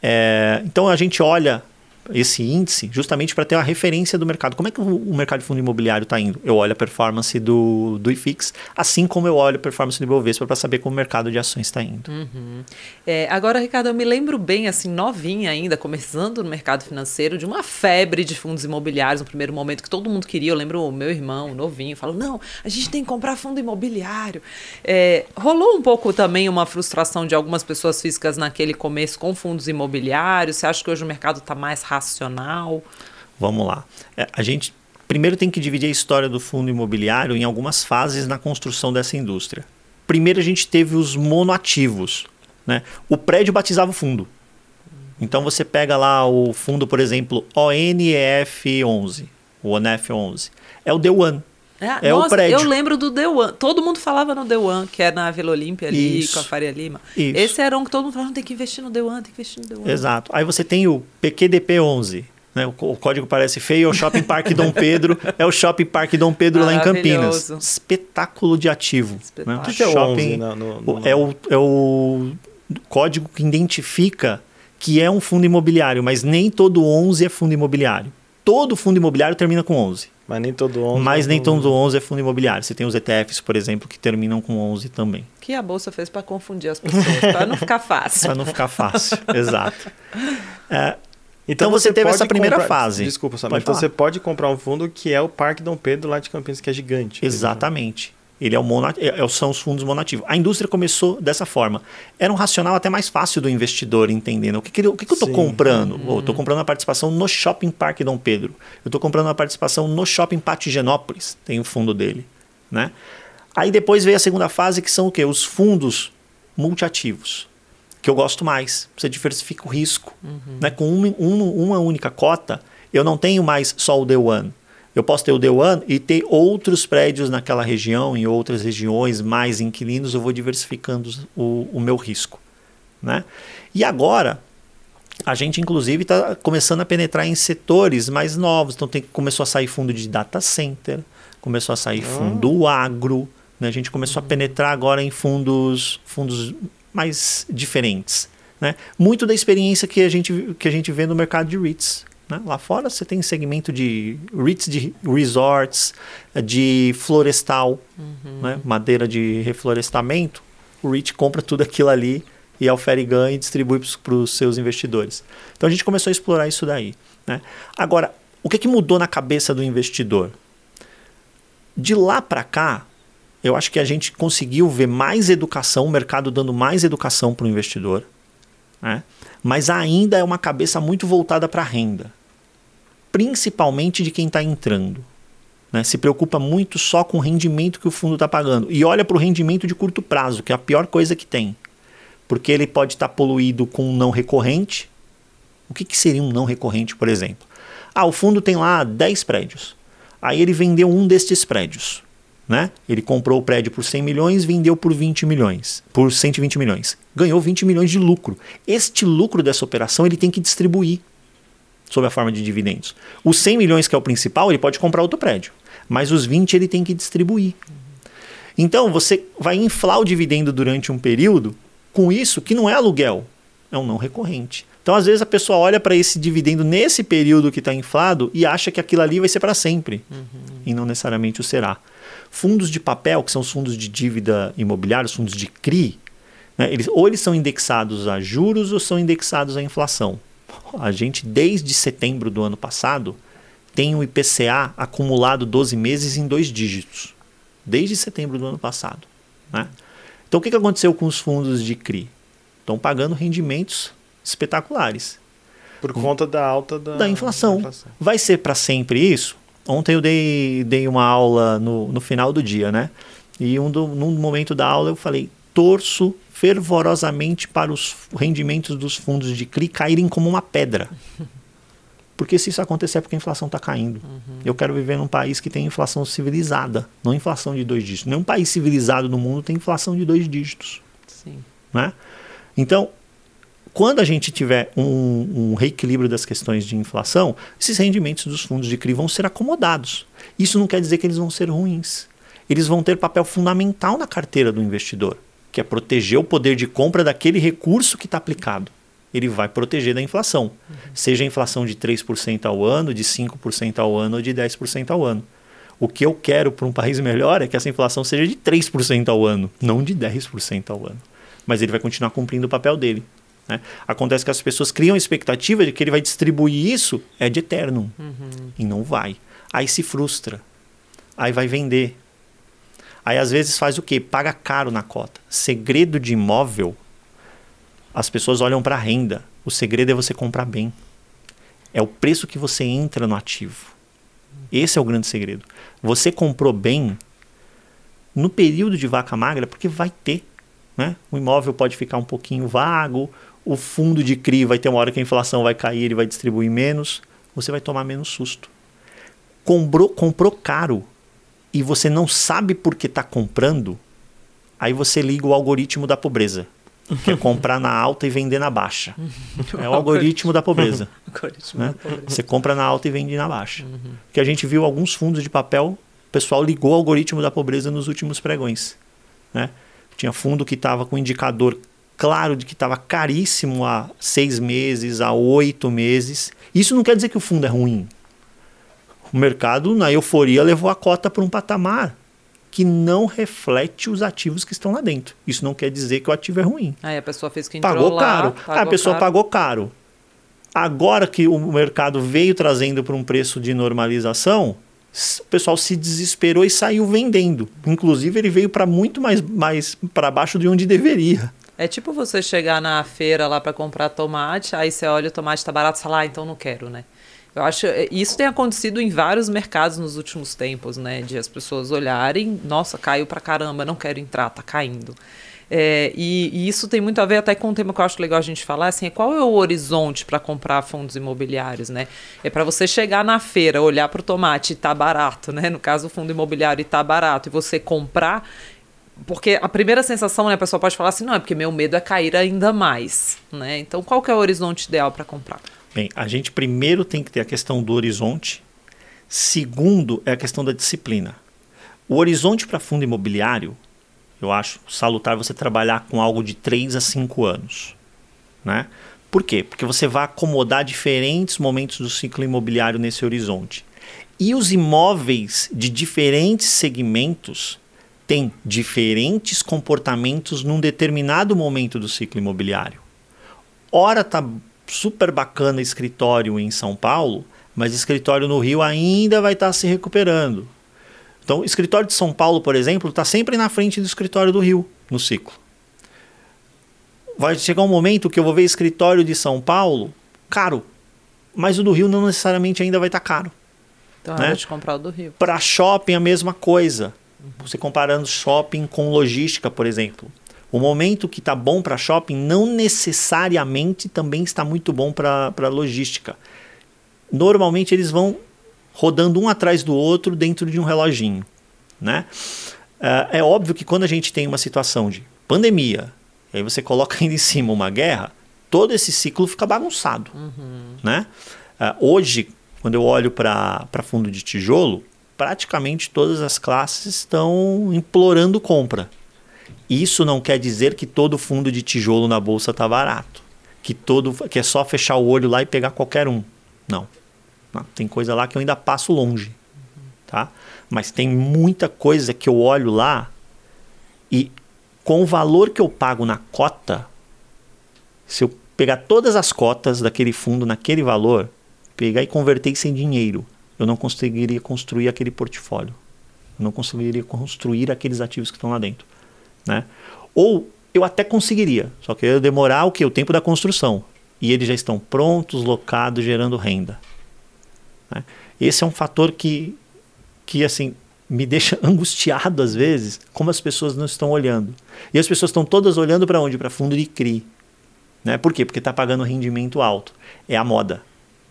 É, então a gente olha esse índice justamente para ter uma referência do mercado. Como é que o mercado de fundo imobiliário está indo? Eu olho a performance do, do IFIX, assim como eu olho a performance do Ibovespa para saber como o mercado de ações está indo. Uhum. É, agora, Ricardo, eu me lembro bem, assim, novinha ainda, começando no mercado financeiro, de uma febre de fundos imobiliários no primeiro momento que todo mundo queria. Eu lembro o meu irmão, novinho, falou: não, a gente tem que comprar fundo imobiliário. É, rolou um pouco também uma frustração de algumas pessoas físicas naquele começo com fundos imobiliários. Você acha que hoje o mercado está mais racional? Vamos lá. É, a gente primeiro tem que dividir a história do fundo imobiliário em algumas fases na construção dessa indústria. Primeiro a gente teve os monoativos. Né? O prédio batizava o fundo. Então você pega lá o fundo, por exemplo, ONEF11, o ONEF11. É o One. É, é nossa, o prédio. Eu lembro do The One. Todo mundo falava no The One, que é na Vila Olímpia ali, Isso. com a Faria Lima. Isso. Esse era um que todo mundo falava, tem que investir no The One, tem que investir no The One. Exato. Aí você tem o PQDP11. Né? O, o, código parece feio, é o Shopping Parque Dom Pedro. é o Shopping Parque Dom Pedro lá em Campinas. Espetáculo de ativo. Espetáculo. Né? O que é o Shopping, 11 no, no, no... É, o, é o código que identifica que é um fundo imobiliário, mas nem todo 11 é fundo imobiliário. Todo fundo imobiliário termina com 11. Mas nem todo 11. Mas é nem todo 11 é fundo imobiliário. Você tem os ETFs, por exemplo, que terminam com 11 também. Que a bolsa fez para confundir as pessoas, para não ficar fácil. para não ficar fácil, exato. É, então, então, você, você teve essa primeira comprar, fase. Desculpa, Samuel. Então falar. você pode comprar um fundo que é o Parque Dom Pedro lá de Campinas, que é gigante. Exatamente. Ele é o mono, é, é são os fundos monativos. A indústria começou dessa forma. Era um racional até mais fácil do investidor entendendo o que, que, o que, que eu estou comprando. Uhum. estou comprando uma participação no Shopping Parque Dom Pedro. Eu estou comprando uma participação no Shopping Patigenópolis. Tem o fundo dele. Né? Aí depois veio a segunda fase, que são o quê? Os fundos multiativos. Que eu gosto mais. Você diversifica o risco. Uhum. Né? Com uma, uma, uma única cota, eu não tenho mais só o The One eu posso ter o The One e ter outros prédios naquela região, em outras regiões, mais inquilinos, eu vou diversificando o, o meu risco. Né? E agora, a gente inclusive está começando a penetrar em setores mais novos. Então tem, começou a sair fundo de data center, começou a sair ah. fundo agro, né? a gente começou a penetrar agora em fundos, fundos mais diferentes. Né? Muito da experiência que a, gente, que a gente vê no mercado de REITs. Né? Lá fora você tem segmento de de resorts, de florestal, uhum. né? madeira de reflorestamento. O REIT compra tudo aquilo ali e ganho e distribui para os seus investidores. Então a gente começou a explorar isso daí. Né? Agora, o que, que mudou na cabeça do investidor? De lá para cá, eu acho que a gente conseguiu ver mais educação, o mercado dando mais educação para o investidor, né? mas ainda é uma cabeça muito voltada para a renda, principalmente de quem está entrando. Né? Se preocupa muito só com o rendimento que o fundo está pagando e olha para o rendimento de curto prazo, que é a pior coisa que tem, porque ele pode estar tá poluído com um não recorrente. O que, que seria um não recorrente, por exemplo? Ah, o fundo tem lá 10 prédios. Aí ele vendeu um destes prédios. Né? Ele comprou o prédio por 100 milhões, vendeu por 20 milhões, por 120 milhões. Ganhou 20 milhões de lucro. Este lucro dessa operação ele tem que distribuir sob a forma de dividendos. Os 100 milhões que é o principal, ele pode comprar outro prédio, mas os 20 ele tem que distribuir. Então você vai inflar o dividendo durante um período com isso que não é aluguel, é um não recorrente. Então, às vezes, a pessoa olha para esse dividendo nesse período que está inflado e acha que aquilo ali vai ser para sempre. Uhum. E não necessariamente o será. Fundos de papel, que são os fundos de dívida imobiliária, os fundos de CRI, né, eles, ou eles são indexados a juros ou são indexados à inflação. A gente, desde setembro do ano passado, tem um IPCA acumulado 12 meses em dois dígitos. Desde setembro do ano passado. Né? Então, o que aconteceu com os fundos de CRI? Estão pagando rendimentos espetaculares. Por conta da alta da, da inflação. Da inflação. Vai ser para sempre isso? Ontem eu dei, dei uma aula no, no final do dia, né? E um do, num momento da aula eu falei: torço fervorosamente para os rendimentos dos fundos de CRI caírem como uma pedra. Porque se isso acontecer é porque a inflação está caindo. Uhum. Eu quero viver num país que tem inflação civilizada, não inflação de dois dígitos. Nenhum país civilizado no mundo tem inflação de dois dígitos. Sim. Né? Então, quando a gente tiver um, um, reequilíbrio das questões de inflação, esses rendimentos dos fundos de CRI vão ser acomodados. Isso não quer dizer que eles vão ser ruins. Eles vão ter papel fundamental na carteira do investidor, que é proteger o poder de compra daquele recurso que está aplicado. Ele vai proteger da inflação, uhum. seja a inflação de 3% ao ano, de 5% ao ano ou de 10% ao ano. O que eu quero para um país melhor é que essa inflação seja de 3% ao ano, não de 10% ao ano. Mas ele vai continuar cumprindo o papel dele. Né? Acontece que as pessoas criam a expectativa de que ele vai distribuir isso é de eterno. Uhum. E não vai. Aí se frustra. Aí vai vender. Aí às vezes faz o quê? Paga caro na cota. Segredo de imóvel, as pessoas olham para a renda. O segredo é você comprar bem. É o preço que você entra no ativo. Esse é o grande segredo. Você comprou bem no período de vaca magra, porque vai ter. Né? O imóvel pode ficar um pouquinho vago, o fundo de CRI vai ter uma hora que a inflação vai cair, ele vai distribuir menos, você vai tomar menos susto. Comprou, comprou caro e você não sabe por que está comprando, aí você liga o algoritmo da pobreza. Que é comprar na alta e vender na baixa. É o algoritmo da pobreza. algoritmo né? da pobreza. Você compra na alta e vende na baixa. Uhum. Que a gente viu alguns fundos de papel, o pessoal ligou o algoritmo da pobreza nos últimos pregões. Né? Tinha fundo que estava com indicador claro de que estava caríssimo há seis meses, há oito meses. Isso não quer dizer que o fundo é ruim. O mercado, na euforia, levou a cota para um patamar que não reflete os ativos que estão lá dentro. Isso não quer dizer que o ativo é ruim. Aí a pessoa fez que pagou lá, caro. Pagou a pessoa caro. pagou caro. Agora que o mercado veio trazendo para um preço de normalização, o pessoal se desesperou e saiu vendendo. Inclusive ele veio para muito mais, mais para baixo de onde deveria. É tipo você chegar na feira lá para comprar tomate, aí você olha o tomate tá barato e fala, ah, então não quero, né? Eu acho é, isso tem acontecido em vários mercados nos últimos tempos, né? De as pessoas olharem, nossa, caiu pra caramba, não quero entrar, tá caindo. É, e, e, isso tem muito a ver até com um tema que eu acho legal a gente falar, assim, é qual é o horizonte para comprar fundos imobiliários, né? É para você chegar na feira, olhar para o tomate e tá barato, né? No caso, o fundo imobiliário e tá barato, e você comprar porque a primeira sensação, né, a pessoa pode falar assim, não, é porque meu medo é cair ainda mais, né? Então, qual que é o horizonte ideal para comprar? Bem, a gente primeiro tem que ter a questão do horizonte. Segundo, é a questão da disciplina. O horizonte para fundo imobiliário, eu acho salutar você trabalhar com algo de 3 a 5 anos, né? Por quê? Porque você vai acomodar diferentes momentos do ciclo imobiliário nesse horizonte. E os imóveis de diferentes segmentos tem diferentes comportamentos num determinado momento do ciclo imobiliário. Ora tá super bacana escritório em São Paulo, mas escritório no Rio ainda vai estar tá se recuperando. Então, o escritório de São Paulo, por exemplo, está sempre na frente do escritório do Rio no ciclo. Vai chegar um momento que eu vou ver escritório de São Paulo caro, mas o do Rio não necessariamente ainda vai estar tá caro. Então né? hora de comprar o do Rio. Para shopping, a mesma coisa. Você comparando shopping com logística, por exemplo. O momento que está bom para shopping não necessariamente também está muito bom para logística. Normalmente eles vão rodando um atrás do outro dentro de um reloginho. Né? É, é óbvio que quando a gente tem uma situação de pandemia, e aí você coloca ainda em cima uma guerra, todo esse ciclo fica bagunçado. Uhum. Né? Uh, hoje, quando eu olho para fundo de tijolo, praticamente todas as classes estão implorando compra. Isso não quer dizer que todo fundo de tijolo na bolsa está barato, que todo que é só fechar o olho lá e pegar qualquer um. Não. não tem coisa lá que eu ainda passo longe, tá? Mas tem muita coisa que eu olho lá e com o valor que eu pago na cota, se eu pegar todas as cotas daquele fundo naquele valor, pegar e converter isso em dinheiro, eu não conseguiria construir aquele portfólio. Eu não conseguiria construir aqueles ativos que estão lá dentro. Né? Ou eu até conseguiria, só que eu ia demorar o que? O tempo da construção. E eles já estão prontos, locados, gerando renda. Né? Esse é um fator que, que assim, me deixa angustiado às vezes, como as pessoas não estão olhando. E as pessoas estão todas olhando para onde? Para fundo de CRI. Né? Por quê? Porque está pagando rendimento alto. É a moda.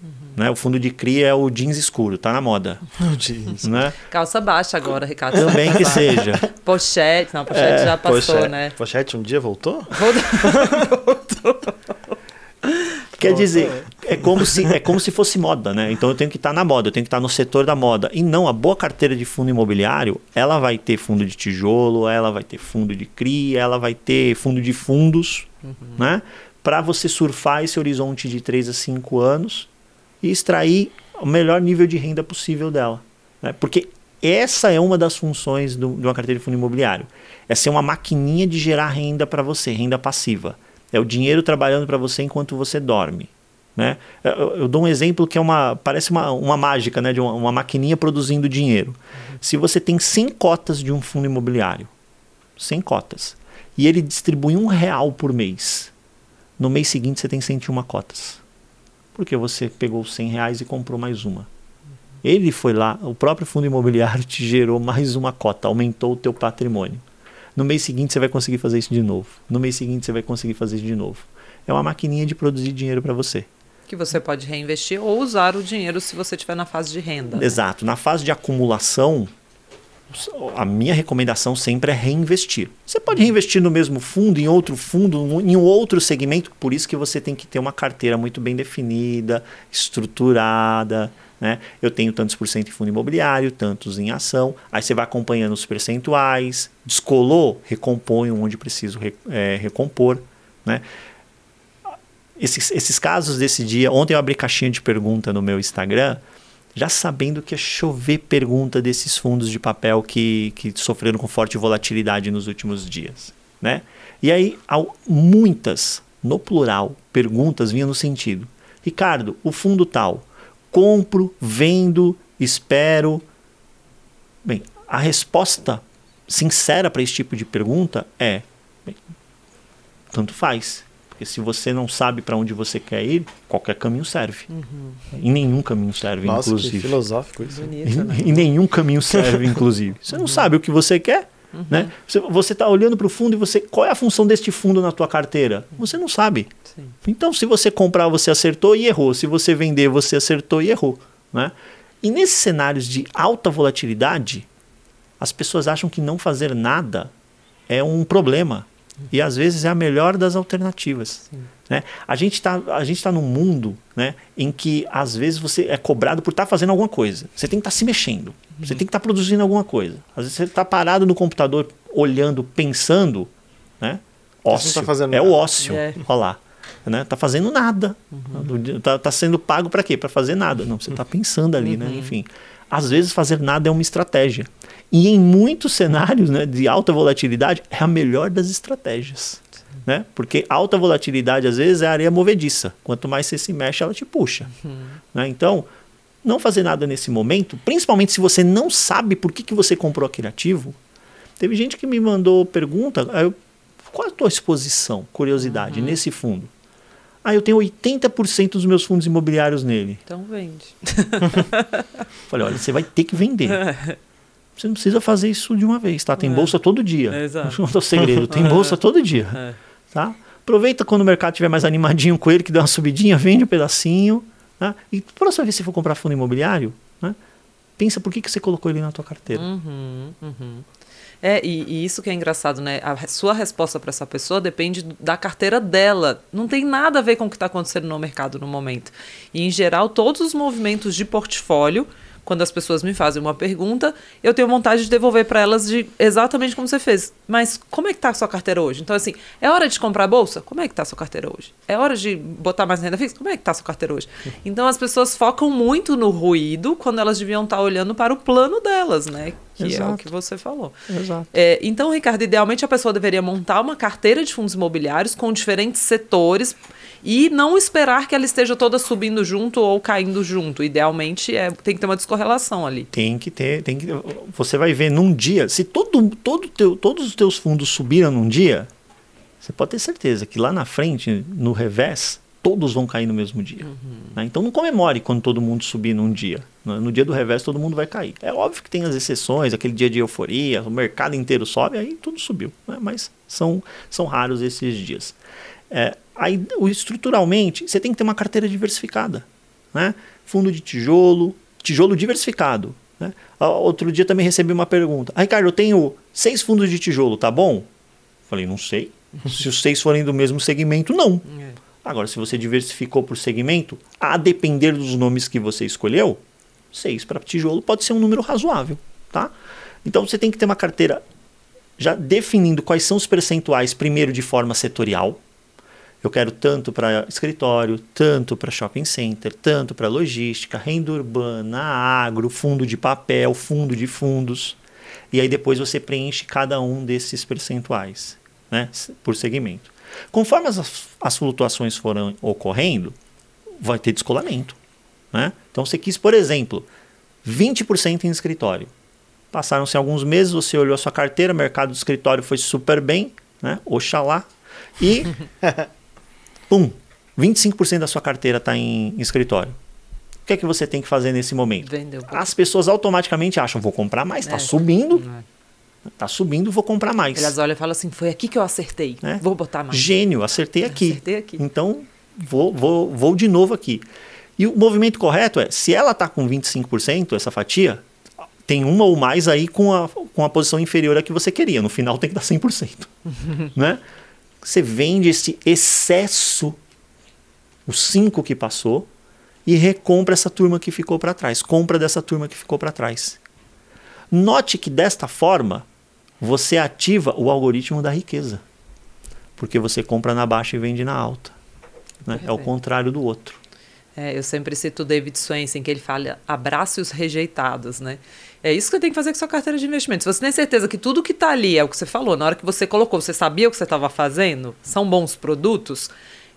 Uhum. Né? O fundo de CRI é o jeans escuro, tá na moda. O jeans. Né? Calça baixa agora, Ricardo. Também que seja. Pochete, não, pochete é, já passou, pochete, né? Pochete um dia voltou? Voltou. Quer dizer, é como, se, é como se fosse moda, né? Então eu tenho que estar tá na moda, eu tenho que estar tá no setor da moda. E não, a boa carteira de fundo imobiliário, ela vai ter fundo de tijolo, ela vai ter fundo de CRI, ela vai ter fundo de fundos, uhum. né? Para você surfar esse horizonte de 3 a 5 anos e extrair o melhor nível de renda possível dela. Né? Porque essa é uma das funções do, de uma carteira de fundo imobiliário. É ser uma maquininha de gerar renda para você, renda passiva. É o dinheiro trabalhando para você enquanto você dorme. Né? Eu, eu, dou um exemplo que é uma parece uma, uma mágica, né? de uma, uma maquininha produzindo dinheiro. Se você tem 100 cotas de um fundo imobiliário, 100 cotas, e ele distribui um real por mês, no mês seguinte você tem 101 cotas porque você pegou 100 reais e comprou mais uma. Ele foi lá, o próprio fundo imobiliário te gerou mais uma cota, aumentou o teu patrimônio. No mês seguinte você vai conseguir fazer isso de novo. No mês seguinte você vai conseguir fazer isso de novo. É uma maquininha de produzir dinheiro para você. Que você pode reinvestir ou usar o dinheiro se você estiver na fase de renda. Né? Exato. Na fase de acumulação, a minha recomendação sempre é reinvestir. Você pode reinvestir no mesmo fundo, em outro fundo, em um outro segmento, por isso que você tem que ter uma carteira muito bem definida, estruturada. Né? Eu tenho tantos por cento em fundo imobiliário, tantos em ação. Aí você vai acompanhando os percentuais, descolou, recompõe onde preciso é, recompor. Né? Esses, esses casos desse dia, ontem eu abri caixinha de pergunta no meu Instagram já sabendo que ia chover pergunta desses fundos de papel que, que sofreram com forte volatilidade nos últimos dias. Né? E aí, muitas, no plural, perguntas vinham no sentido: Ricardo, o fundo tal, compro, vendo, espero. Bem, a resposta sincera para esse tipo de pergunta é: bem, tanto faz. Porque se você não sabe para onde você quer ir, qualquer caminho serve. Uhum. E nenhum caminho serve, Nossa, inclusive. Que filosófico isso. Bonito, né? E, nenhum caminho serve, inclusive. Você não sabe o que você quer. Uhum. Né? Você está olhando para o fundo e você. Qual é a função deste fundo na tua carteira? Você não sabe. Sim. Então, se você comprar, você acertou e errou. Se você vender, você acertou e errou. Né? E nesses cenários de alta volatilidade, as pessoas acham que não fazer nada é um problema. E às vezes é a melhor das alternativas. Né? A gente está tá num mundo né, em que às vezes você é cobrado por estar tá fazendo alguma coisa. Você tem que estar tá se mexendo. Você tem que estar tá produzindo alguma coisa. Às vezes você está parado no computador, olhando, pensando. Né? Ócio. Tá fazendo é nada. o ócio. É. Olha lá. Né? Tá fazendo nada. Uhum. Tá, tá sendo pago para quê? Para fazer nada. Não, você está pensando ali, né? uhum. né? Enfim. Às vezes fazer nada é uma estratégia. E em muitos cenários né, de alta volatilidade, é a melhor das estratégias. Né? Porque alta volatilidade, às vezes, é areia movediça. Quanto mais você se mexe, ela te puxa. Uhum. Né? Então, não fazer nada nesse momento, principalmente se você não sabe por que, que você comprou aquele ativo. Teve gente que me mandou pergunta, eu, qual é a tua exposição, curiosidade, nesse fundo? Ah, eu tenho 80% dos meus fundos imobiliários nele. Então vende. Falei, olha, você vai ter que vender. Você não precisa fazer isso de uma vez, tá? Tem É. bolsa todo dia. Exato. Não é o segredo, tem bolsa todo dia, É. tá? Aproveita quando o mercado estiver mais animadinho com ele, que deu uma subidinha, vende um pedacinho. Né? E próxima vez que você for comprar fundo imobiliário, né? pensa por que, que você colocou ele na tua carteira. Uhum, uhum. É, e, e isso que é engraçado, né? A sua resposta para essa pessoa depende da carteira dela. Não tem nada a ver com o que está acontecendo no mercado no momento. E, em geral, todos os movimentos de portfólio, quando as pessoas me fazem uma pergunta, eu tenho vontade de devolver para elas de exatamente como você fez. Mas como é que está a sua carteira hoje? Então, assim, é hora de comprar bolsa? Como é que está a sua carteira hoje? É hora de botar mais renda fixa? Como é que está a sua carteira hoje? Então, as pessoas focam muito no ruído quando elas deviam estar olhando para o plano delas, né? Que é o Exato. que você falou. Exato. É, então, Ricardo, idealmente a pessoa deveria montar uma carteira de fundos imobiliários com diferentes setores e não esperar que ela esteja toda subindo junto ou caindo junto. Idealmente, é, tem que ter uma descorrelação ali. Tem que ter, tem que. Você vai ver num dia, se todo, todo teu, todos os teus fundos subiram num dia, você pode ter certeza que lá na frente, no revés, todos vão cair no mesmo dia. né? Então não comemore quando todo mundo subir num dia. né? No dia do revés, todo mundo vai cair. É óbvio que tem as exceções, aquele dia de euforia, o mercado inteiro sobe, aí tudo subiu. né? Mas são, são raros esses dias. É, aí, estruturalmente, você tem que ter uma carteira diversificada. Né? Fundo de tijolo, tijolo diversificado. Né? Outro dia também recebi uma pergunta. Ah, Ricardo, eu tenho seis fundos de tijolo, tá bom? Falei, não sei. Se os seis forem do mesmo segmento, não. Agora, se você diversificou por segmento, a depender dos nomes que você escolheu, seis para tijolo pode ser um número razoável, tá? Então você tem que ter uma carteira já definindo quais são os percentuais, primeiro de forma setorial. Eu quero tanto para escritório, tanto para shopping center, tanto para logística, renda urbana, agro, fundo de papel, fundo de fundos. E aí depois você preenche cada um desses percentuais, né, por segmento. Conforme as, as flutuações foram ocorrendo, vai ter descolamento. Né? Então você quis, por exemplo, 20% em escritório. Passaram-se alguns meses, você olhou a sua carteira, o mercado do escritório foi super bem, né? Oxalá. E, pum, 25% da sua carteira está em, em escritório. O que é que você tem que fazer nesse momento? Vendeu. As pessoas automaticamente acham, vou comprar mais, está É. subindo, É. está subindo, vou comprar mais. Elas olham e falam assim: foi aqui que eu acertei. né? Vou botar mais. Gênio, acertei aqui. Acertei aqui. Então, vou, vou, vou de novo aqui. E o movimento correto é, se ela está com 25%, essa fatia, tem uma ou mais aí com a, com a posição inferior à que você queria. No final tem que dar 100%. né? Você vende esse excesso, os 5 que passou, e recompra essa turma que ficou para trás. Compra dessa turma que ficou para trás. Note que desta forma, você ativa o algoritmo da riqueza. Porque você compra na baixa e vende na alta. né? É o contrário do outro. É, eu sempre cito o David Swensen, que ele fala, abrace os rejeitados, né? É isso que você tem que fazer com sua carteira de investimentos. Se você tem certeza que tudo que está ali é o que você falou, na hora que você colocou, você sabia o que você estava fazendo, são bons produtos.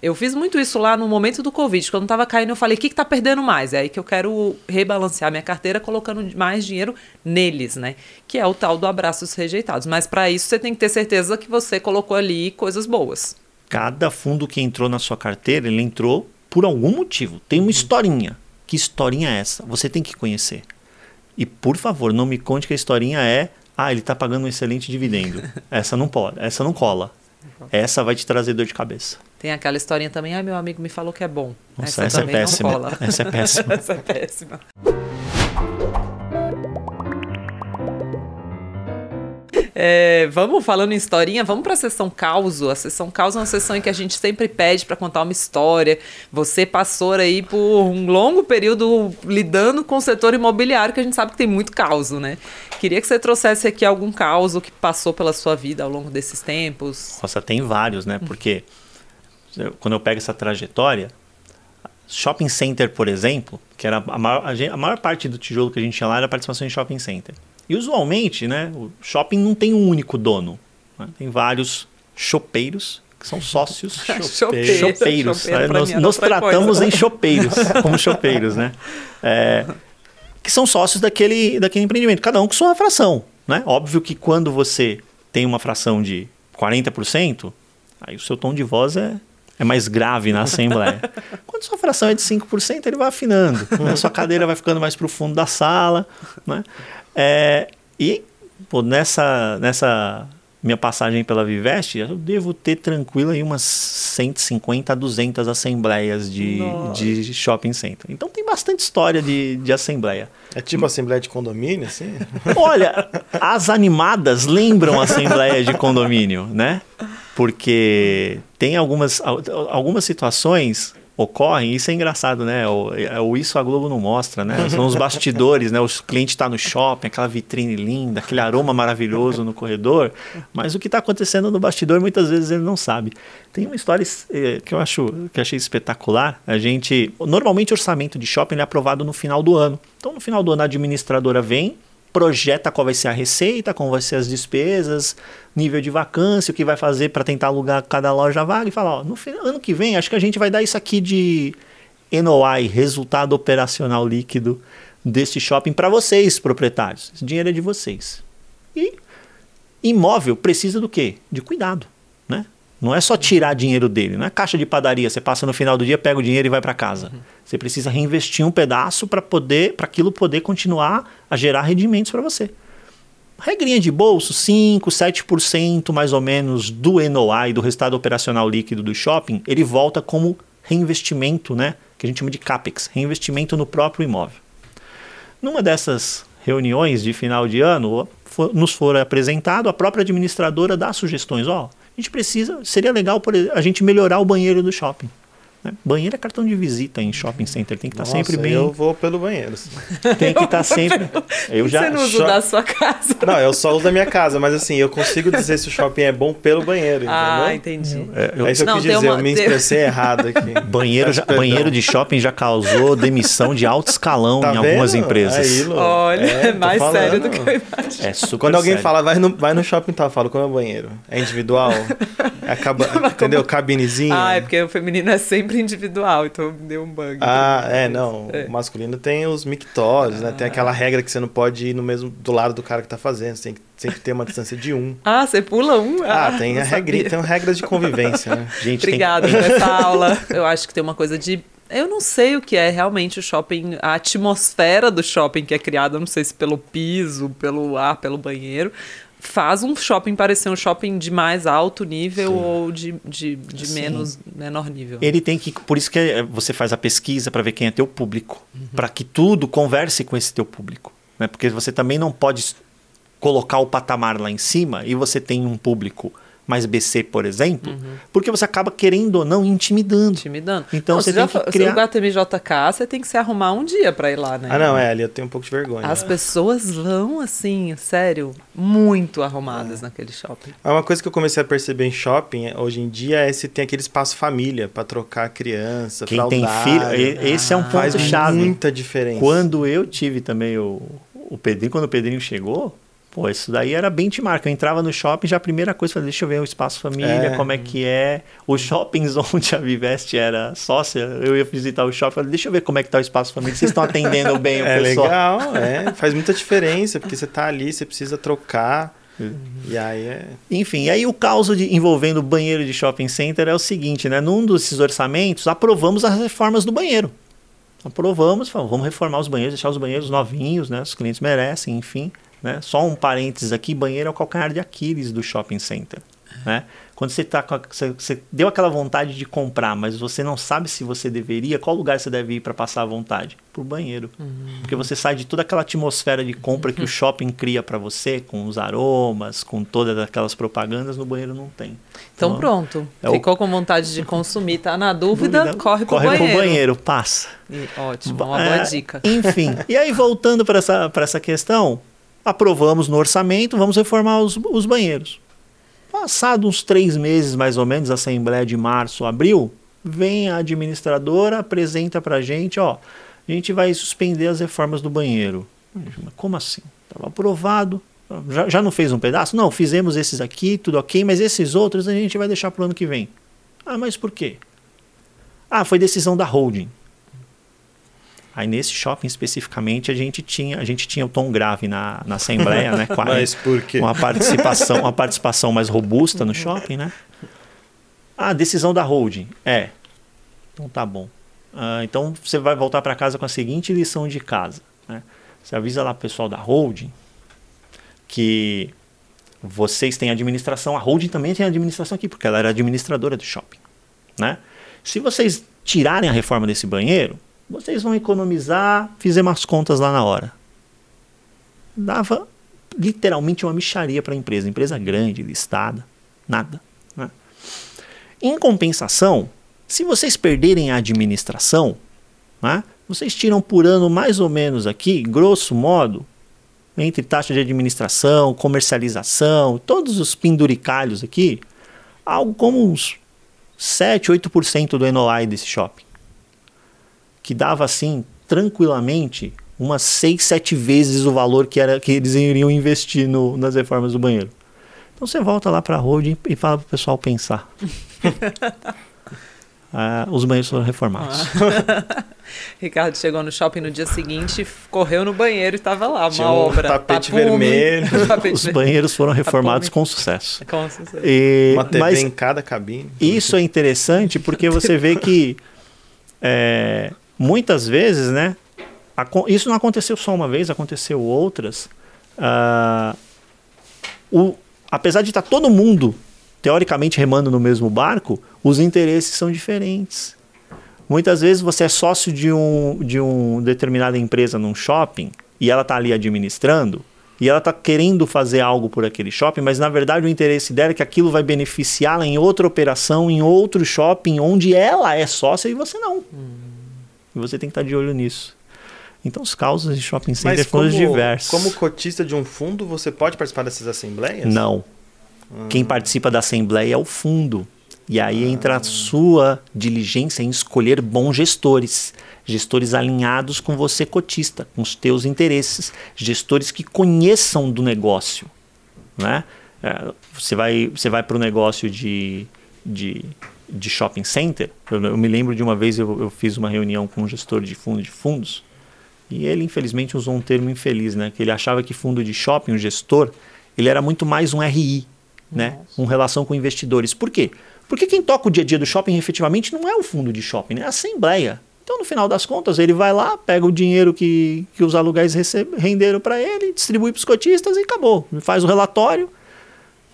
Eu fiz muito isso lá no momento do Covid, quando estava caindo, eu falei, o que está perdendo mais? É aí que eu quero rebalancear minha carteira colocando mais dinheiro neles, né? Que é o tal do abraço os rejeitados. Mas para isso você tem que ter certeza que você colocou ali coisas boas. Cada fundo que entrou na sua carteira, ele entrou por algum motivo. Tem uma historinha. Que historinha é essa? Você tem que conhecer. E, por favor, não me conte que a historinha é ah, ele está pagando um excelente dividendo. essa não pode, essa não cola. Essa vai te trazer dor de cabeça. Tem aquela historinha também, ah, meu amigo me falou que é bom. Nossa, essa, é também não péssima. Essa é péssima. Essa é péssima. É, vamos falando em historinha, vamos para a sessão causo. A sessão causo é uma sessão em que a gente sempre pede para contar uma história. Você passou aí por um longo período lidando com o setor imobiliário, que a gente sabe que tem muito causo, né? Queria que você trouxesse aqui algum causo que passou pela sua vida ao longo desses tempos. Nossa, tem vários, né? Porque eu- quando eu pego essa trajetória, shopping center, por exemplo, que era a maior, a gen- a maior parte do tijolo que a gente tinha lá era participação em shopping center. E usualmente, né, o shopping não tem um único dono. né? Tem vários chopeiros, que são sócios Chopeiro, chopeiros. chopeiro né? pra Nós, nós tratamos coisa. em chopeiros, como chopeiros, né? É, que são sócios daquele, daquele empreendimento, cada um com sua fração. Né? Óbvio que quando você tem uma fração de 40%, aí o seu tom de voz é, é mais grave na Assembleia. Quando sua fração é de 5%, ele vai afinando. né? Sua cadeira vai ficando mais para o fundo da sala. Né? É, e pô, nessa, nessa minha passagem pela Viveste, eu devo ter tranquilo aí umas 150 a 200 assembleias de, Nossa. de shopping center. Então tem bastante história de, de assembleia. É tipo assembleia de condomínio, assim? Olha, as animadas lembram assembleia de condomínio, né? Porque tem algumas, al- algumas situações ocorrem, isso é engraçado, né? O, é o isso a Globo não mostra, né? São os bastidores, né? O cliente está no shopping, aquela vitrine linda, aquele aroma maravilhoso no corredor, mas o que está acontecendo no bastidor muitas vezes ele não sabe. Tem uma história eh, que eu acho que achei espetacular. A gente, normalmente o orçamento de shopping é aprovado no final do ano. Então no final do ano a administradora vem projeta qual vai ser a receita, como vai ser as despesas, nível de vacância, o que vai fazer para tentar alugar cada loja vaga e fala, ó, no fin- ano que vem acho que a gente vai dar isso aqui de NOI, resultado operacional líquido desse shopping para vocês, proprietários. Esse dinheiro é de vocês. E imóvel precisa do quê? De cuidado, né? Não é só tirar dinheiro dele, não é caixa de padaria, você passa no final do dia, pega o dinheiro e vai para casa. Você precisa reinvestir um pedaço para poder, para aquilo poder continuar a gerar rendimentos para você. Regrinha de bolso, 5, 7% mais ou menos do NOI, do resultado operacional líquido do shopping, ele volta como reinvestimento, né? Que a gente chama de CAPEX, reinvestimento no próprio imóvel. Numa dessas reuniões de final de ano, nos foi apresentado, a própria administradora dá sugestões. Ó, a gente precisa, seria legal por a gente melhorar o banheiro do shopping. Né? Banheiro é cartão de visita em shopping center, tem que estar Nossa, sempre bem. eu vou pelo banheiro. Tem que estar sempre. Eu já. Você não usa da sua casa. Não, eu só uso da minha casa, mas assim, eu consigo dizer se o shopping é bom pelo banheiro, entendeu? Ah, entendi. É, eu- É isso que eu quis dizer, uma- eu me expressei errado aqui. Banheiro, já- banheiro de shopping já causou demissão de alto escalão Tá em algumas vendo? empresas. Aí, Lu, Olha, é tô mais falando. sério do que eu imaginei. É super Quando alguém sério. fala, vai no, vai no shopping tal, eu falo, como é o banheiro? É individual? Acaba, entendeu? Cabinezinha? Ah, é porque o feminino é sempre individual, então deu um bug. Ah, é, não. É. O masculino tem os mictórios, né? Tem aquela regra que você não pode ir no mesmo do lado do cara que tá fazendo. Você tem que sempre ter uma distância de um. Ah, você pula um? Ah, tem não a regra, tem regras de convivência, né? Gente, tem- Obrigada por essa aula. Eu acho que tem uma coisa de. Eu não sei o que é realmente o shopping, a atmosfera do shopping que é criada, não sei se pelo piso, pelo ar, pelo banheiro, faz um shopping parecer um shopping de mais alto nível Sim. ou de, de, de Sim. menos menor nível. Ele tem que. Por isso que é, você faz a pesquisa para ver quem é teu público. Para que tudo converse com esse teu público. Né? Porque você também não pode colocar o patamar lá em cima e você tem um público mais BC, por exemplo, porque você acaba querendo ou não intimidando. Intimidando. Então você já tem que fa- criar- O HTMJK, você tem que se arrumar um dia pra ir lá, né? Ah, não, é, ali eu tenho um pouco de vergonha. As pessoas vão, assim, sério, muito arrumadas naquele shopping. Mas Uma coisa que eu comecei a perceber em shopping é, hoje em dia é se tem aquele espaço família pra trocar criança, Quem tem filho, e- esse é um Faz ponto chave. muita diferença. Quando eu tive também o, o Pedrinho, quando o Pedrinho chegou, pô, isso daí era benchmark. Eu entrava no shopping, já a primeira coisa, falei, deixa eu ver o espaço família, É. como é que é. Os shoppings onde a Viveste era sócia, eu ia visitar o shopping, falei, deixa eu ver como é que tá o espaço família, vocês estão atendendo bem o É pessoal. legal, é. Faz muita diferença, porque você tá ali, você precisa trocar. E aí é. Enfim, e aí o caos de, envolvendo o banheiro de shopping center é o seguinte, né? Num desses orçamentos, aprovamos as reformas do banheiro. Aprovamos, falamos, vamos reformar os banheiros, deixar os banheiros novinhos, né? Os clientes merecem, enfim. Né? Só um parênteses aqui, banheiro é o calcanhar de Aquiles do shopping center. Né? Quando você, tá com a- você, deu aquela vontade de comprar, mas você não sabe se você deveria, qual lugar você deve ir para passar a vontade? Pro banheiro. Porque você sai de toda aquela atmosfera de compra que o shopping cria para você, com os aromas, com todas aquelas propagandas, no banheiro não tem. Então pronto, é o- ficou com vontade de consumir, tá na dúvida, Dúvida, corre pro corre banheiro. pro banheiro, passa. E- ótimo, uma boa É, dica. Enfim, e aí voltando para essa, pra essa questão, aprovamos no orçamento, vamos reformar os, os banheiros. Passado uns três meses, mais ou menos, Assembleia de março, abril, vem a administradora, apresenta para a gente, ó, a gente vai suspender as reformas do banheiro. Como assim? Estava aprovado, Já, já não fez um pedaço? Não, fizemos esses aqui, tudo ok, mas esses outros a gente vai deixar para o ano que vem. Ah, mas por quê? Ah, foi decisão da holding. Aí nesse shopping especificamente a gente tinha, a gente tinha o tom grave na, na assembleia, né? Com Mas por quê? Uma participação, uma participação mais robusta no shopping, né? Ah, decisão da holding. É. Então tá bom. Ah, então você vai voltar para casa com a seguinte lição de casa. Né? Você avisa lá pro pessoal da holding que vocês têm administração, a holding também tem administração aqui, porque ela era administradora do shopping. Né? Se vocês tirarem a reforma desse banheiro, vocês vão economizar, fizemos as contas lá na hora. Dava literalmente uma micharia para a empresa, empresa grande, listada, nada. Né? Em compensação, se vocês perderem a administração, né, vocês tiram por ano mais ou menos aqui, grosso modo, entre taxa de administração, comercialização, todos os penduricalhos aqui, algo como uns 7, 8% do NOI desse shopping. Que dava assim, tranquilamente, umas 6, 7 vezes o valor que, era, que eles iriam investir no, nas reformas do banheiro. Então você volta lá para a holding e fala para o pessoal pensar. ah, os banheiros foram reformados. Ah. Ricardo chegou no shopping no dia seguinte, correu no banheiro e estava lá, Tinha uma um obra. tapete tapume, vermelho. tapete Os banheiros foram reformados Tapume. com sucesso. Com certeza. E- Uma TV mas em cada cabine. isso é interessante porque você vê que é, muitas vezes, né? Isso não aconteceu só uma vez, aconteceu outras. Ah, o, apesar de estar todo mundo teoricamente remando no mesmo barco, os interesses são diferentes. Muitas vezes você é sócio de um de uma determinada empresa num shopping e ela está ali administrando e ela está querendo fazer algo por aquele shopping, mas na verdade o interesse dela é que aquilo vai beneficiá-la em outra operação, em outro shopping, onde ela é sócia e você não. E você tem que estar de olho nisso. Então os causas de shopping center Mas foram como, diversos. como cotista de um fundo, você pode participar dessas assembleias? Não. Quem participa da assembleia é o fundo. E aí entra a sua diligência em escolher bons gestores. Gestores alinhados com você, cotista, com os teus interesses. Gestores que conheçam do negócio. Né? É, você vai, você vai para o negócio de, de, de shopping center. Eu, eu me lembro de uma vez eu, eu fiz uma reunião com um gestor de fundo de fundos. E ele, infelizmente, usou um termo infeliz, né? Que ele achava que fundo de shopping, o gestor, ele era muito mais um RI, né? Um relação com investidores. Por quê? Porque quem toca o dia a dia do shopping efetivamente não é o fundo de shopping, né? é a assembleia. Então, no final das contas, ele vai lá, pega o dinheiro que, que os aluguéis renderam para ele, distribui para os cotistas e acabou. Faz o relatório.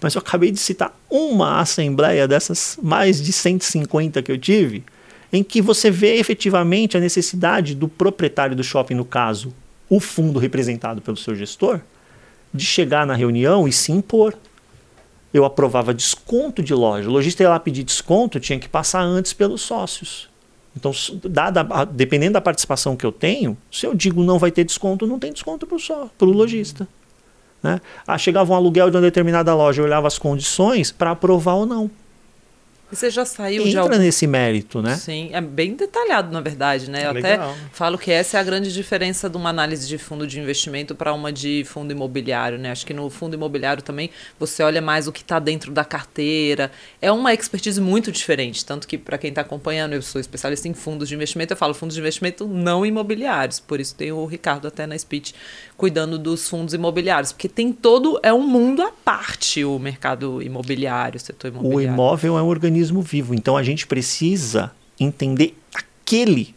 Mas eu acabei de citar uma assembleia dessas mais de 150 que eu tive, em que você vê efetivamente a necessidade do proprietário do shopping, no caso, o fundo representado pelo seu gestor, de chegar na reunião e se impor. Eu aprovava desconto de loja. O lojista ia lá pedir desconto, tinha que passar antes pelos sócios. Então, dada, dependendo da participação que eu tenho, se eu digo não vai ter desconto, não tem desconto para o lojista. Né? Ah, chegava um aluguel de uma determinada loja, eu olhava as condições para aprovar ou não. Você já saiu de Entra algum... nesse mérito, né? Sim, é bem detalhado, na verdade, né? Eu até Legal. falo que essa é a grande diferença de uma análise de fundo de investimento para uma de fundo imobiliário, né? Acho que no fundo imobiliário também você olha mais o que está dentro da carteira. É uma expertise muito diferente, tanto que para quem está acompanhando, eu sou especialista em fundos de investimento, eu falo fundos de investimento não imobiliários, por isso tem o Ricardo até na speech cuidando dos fundos imobiliários, porque tem todo é um mundo à parte o mercado imobiliário, o setor O imobiliário. imóvel é um organismo vivo, então a gente precisa entender aquele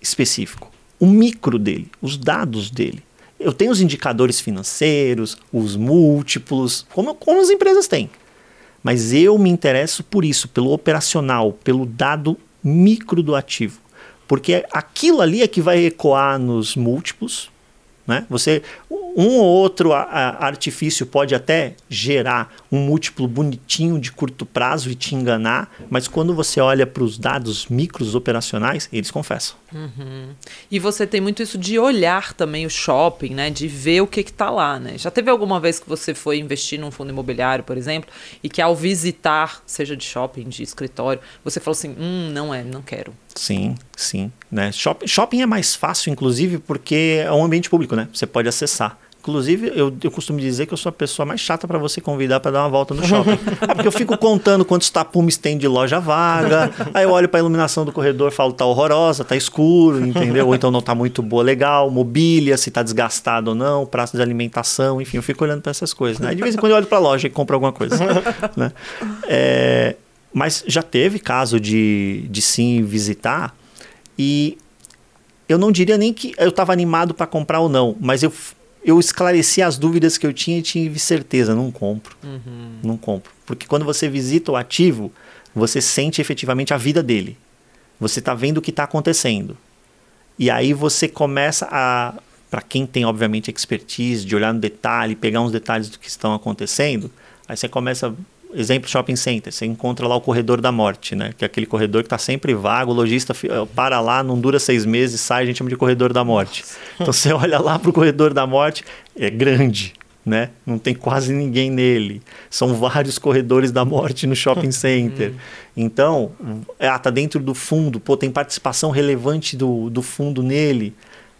específico, o micro dele, os dados dele. Eu tenho os indicadores financeiros, os múltiplos, como, como as empresas têm. Mas eu me interesso por isso, pelo operacional, pelo dado micro do ativo. Porque aquilo ali é que vai ecoar nos múltiplos. Né? Você, um ou outro a- a- artifício pode até gerar um múltiplo bonitinho de curto prazo e te enganar, mas quando você olha para os dados micros operacionais, eles confessam. E você tem muito isso de olhar também o shopping, né? De ver o que que tá lá, né? Já teve alguma vez que você foi investir num fundo imobiliário, por exemplo, e que ao visitar, seja de shopping, de escritório, você falou assim, hum, não é, não quero. Sim, sim. Né? Shopping, shopping é mais fácil, inclusive, porque é um ambiente público, né? Você pode acessar. Inclusive, eu, eu costumo dizer que eu sou a pessoa mais chata para você convidar para dar uma volta no shopping. é porque eu fico contando quantos tapumes tem de loja vaga. aí eu olho para a iluminação do corredor falo, tá horrorosa, tá escuro, entendeu? Ou então não tá muito boa, legal. Mobília, se tá desgastado ou não, praça de alimentação, enfim, eu fico olhando para essas coisas. Né? Aí de vez em quando eu olho para a loja e compro alguma coisa. né? É, mas já teve caso de, de sim visitar e eu não diria nem que eu estava animado para comprar ou não, mas eu eu esclareci as dúvidas que eu tinha e tive certeza, não compro. Uhum. Não compro. Porque quando você visita o ativo, você sente efetivamente a vida dele. Você está vendo o que está acontecendo. E aí você começa a. Para quem tem, obviamente, expertise de olhar no detalhe, pegar uns detalhes do que estão acontecendo, aí você começa exemplo, shopping center, você encontra lá o corredor da morte, né? Que é aquele corredor que está sempre vago, o lojista eh, para lá, não dura seis meses, sai, a gente chama de corredor da morte. Então você olha lá para o corredor da morte, é grande, né? Não tem quase ninguém nele. São vários corredores da morte no shopping center. Hum. então, ah, tá dentro do fundo, pô, tem participação relevante do, do fundo nele.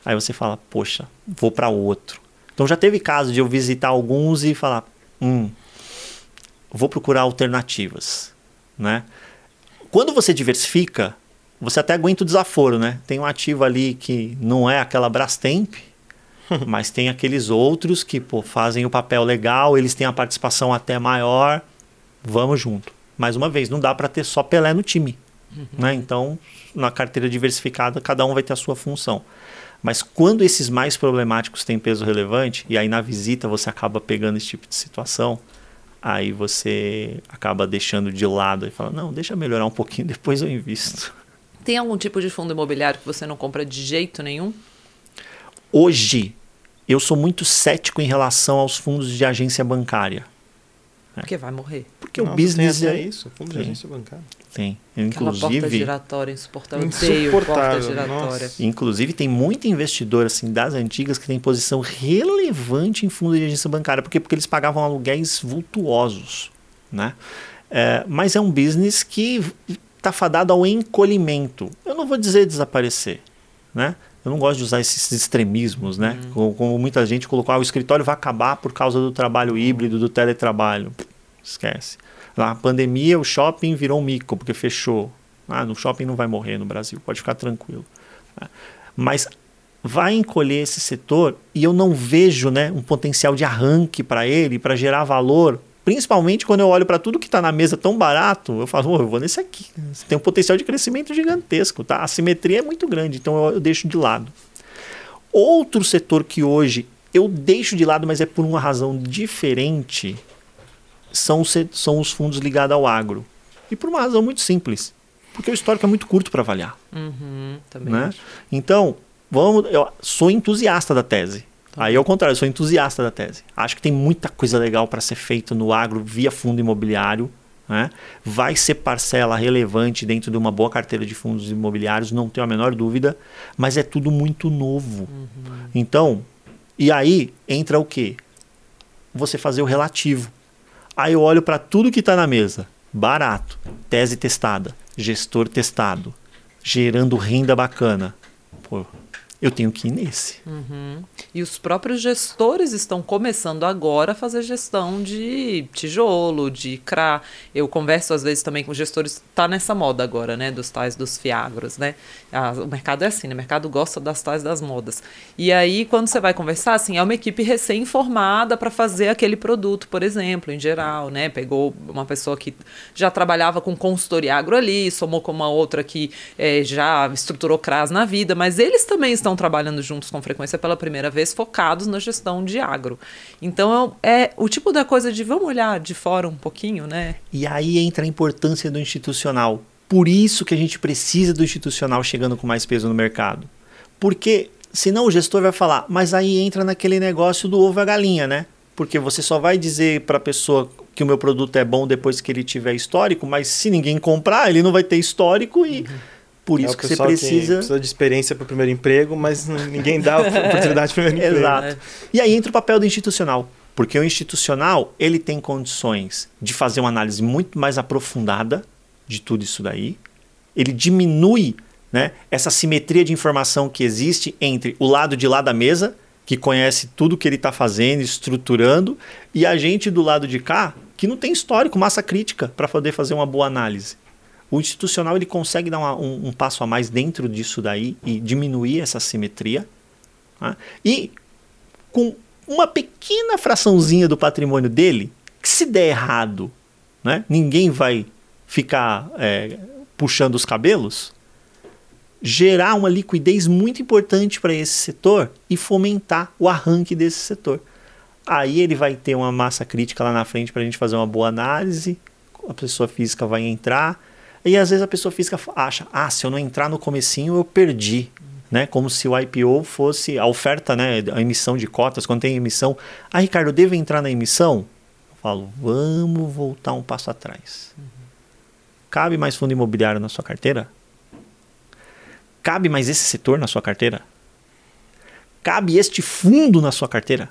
Aí você fala, poxa, vou para outro. Então já teve caso de eu visitar alguns e falar, hum, vou procurar alternativas, né? Quando você diversifica, você até aguenta o desaforo, né? Tem um ativo ali que não é aquela Brastemp, mas tem aqueles outros que pô, fazem o papel legal, eles têm a participação até maior, vamos junto. Mais uma vez, não dá para ter só Pelé no time, uhum. né? Então, na carteira diversificada, cada um vai ter a sua função. Mas quando esses mais problemáticos têm peso relevante, e aí na visita você acaba pegando esse tipo de situação, aí você acaba deixando de lado e fala, não, deixa melhorar um pouquinho, depois eu invisto. Tem algum tipo de fundo imobiliário que você não compra de jeito nenhum? Hoje, eu sou muito cético em relação aos fundos de agência bancária. Porque vai morrer. Porque não, o business é isso, fundo de agência bancária. Tem. Inclusive, Aquela porta giratória insuportável. insuportável porta giratória. Inclusive, tem muito investidor assim, das antigas que tem posição relevante em fundo de agência bancária. Por quê? Porque eles pagavam aluguéis vultuosos. Né? É, mas é um business que está fadado ao encolhimento. Eu não vou dizer desaparecer. Né? Eu não gosto de usar esses extremismos, né? Uhum. Como, como, muita gente colocou, ah, o escritório vai acabar por causa do trabalho híbrido, do teletrabalho. Esquece. Na pandemia, o shopping virou um mico, porque fechou. Ah, no shopping não vai morrer no Brasil, pode ficar tranquilo. Né? Mas vai encolher esse setor e eu não vejo né, um potencial de arranque para ele, para gerar valor. Principalmente quando eu olho para tudo que está na mesa tão barato, eu falo, oh, eu vou nesse aqui. Você tem um potencial de crescimento gigantesco, tá? A simetria é muito grande, então eu, eu deixo de lado. Outro setor que hoje eu deixo de lado, mas é por uma razão diferente, são, são os fundos ligados ao agro. E por uma razão muito simples. Porque o histórico é muito curto para avaliar. Uhum, né? Então, vamos, eu sou entusiasta da tese. Tá. Aí, ao contrário, eu sou entusiasta da tese. Acho que tem muita coisa legal para ser feito no agro via fundo imobiliário. Né? Vai ser parcela relevante dentro de uma boa carteira de fundos imobiliários, não tenho a menor dúvida, mas é tudo muito novo. Uhum. Então, e aí entra o quê? Você fazer o relativo. Aí eu olho para tudo que está na mesa. Barato, tese testada, gestor testado, gerando renda bacana. Pô, eu tenho que ir nesse. Uhum. E os próprios gestores estão começando agora a fazer gestão de tijolo, de CRA. Eu converso às vezes também com gestores, está nessa moda agora, né? Dos tais dos fiagros, né? Ah, o mercado é assim, né? O mercado gosta das tais das modas. E aí, quando você vai conversar, assim, é uma equipe recém-formada para fazer aquele produto, por exemplo, em geral, né? Pegou uma pessoa que já trabalhava com consultoria agro ali, somou com uma outra que é, já estruturou CRAS na vida, mas eles também estão trabalhando juntos com frequência pela primeira vez, focados na gestão de agro. Então é o tipo da coisa de vamos olhar de fora um pouquinho, né? E aí entra a importância do institucional. Por isso que a gente precisa do institucional chegando com mais peso no mercado. Porque senão o gestor vai falar, mas aí entra naquele negócio do ovo a galinha, né? Porque você só vai dizer para a pessoa que o meu produto é bom depois que ele tiver histórico, mas se ninguém comprar, ele não vai ter histórico e uhum. Por é isso que você precisa. precisa de experiência para o primeiro emprego, mas ninguém dá oportunidade para o primeiro emprego. Exato. Né? E aí entra o papel do institucional. Porque o institucional ele tem condições de fazer uma análise muito mais aprofundada de tudo isso daí. Ele diminui né, essa simetria de informação que existe entre o lado de lá da mesa que conhece tudo que ele está fazendo, estruturando, e a gente do lado de cá, que não tem histórico, massa crítica, para poder fazer uma boa análise. O institucional ele consegue dar uma, um, um, passo a mais dentro disso daí e diminuir essa simetria. Tá? E com uma pequena fraçãozinha do patrimônio dele, que se der errado, né, ninguém vai ficar é, puxando os cabelos, gerar uma liquidez muito importante para esse setor e fomentar o arranque desse setor. Aí ele vai ter uma massa crítica lá na frente para a gente fazer uma boa análise, a pessoa física vai entrar, e às vezes a pessoa física acha, ah, se eu não entrar no comecinho eu perdi. Né? Como se o IPO fosse a oferta, né? a emissão de cotas, quando tem emissão. Ah, Ricardo, eu devo entrar na emissão? Eu falo, vamos voltar um passo atrás. Uhum. Cabe mais fundo imobiliário na sua carteira? Cabe mais esse setor na sua carteira? Cabe este fundo na sua carteira?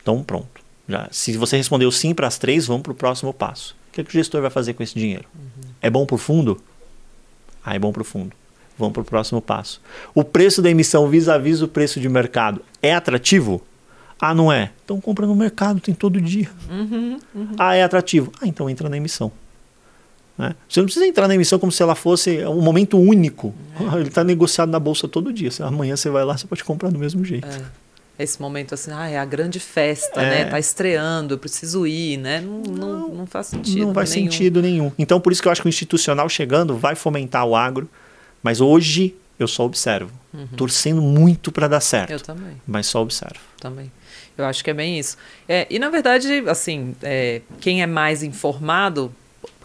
Então, pronto. Já, se você respondeu sim para as três, vamos para o próximo passo. O que, é que, o gestor vai fazer com esse dinheiro? Uhum. É bom para o fundo? Ah, é bom para o fundo. Vamos para o próximo passo. O preço da emissão vis-à-vis -vis o preço de mercado é atrativo? Ah, não é? Então compra no mercado, tem todo dia. Uhum, uhum. Ah, é atrativo? Ah, então entra na emissão. Né? Você não precisa entrar na emissão como se ela fosse um momento único. É. Ele está negociado na bolsa todo dia. Amanhã você vai lá, você pode comprar do mesmo jeito. É. Esse momento assim, ah, é a grande festa, né? é. né? Tá estreando, eu preciso ir, né? Não, não, não faz sentido. Não faz nenhum. sentido nenhum. Então, por isso que eu acho que o institucional chegando vai fomentar o agro. Mas hoje eu só observo. Uhum. Torcendo muito para dar certo. Eu também. Mas só observo. Também. Eu acho que é bem isso. É, e na verdade, assim, é, quem é mais informado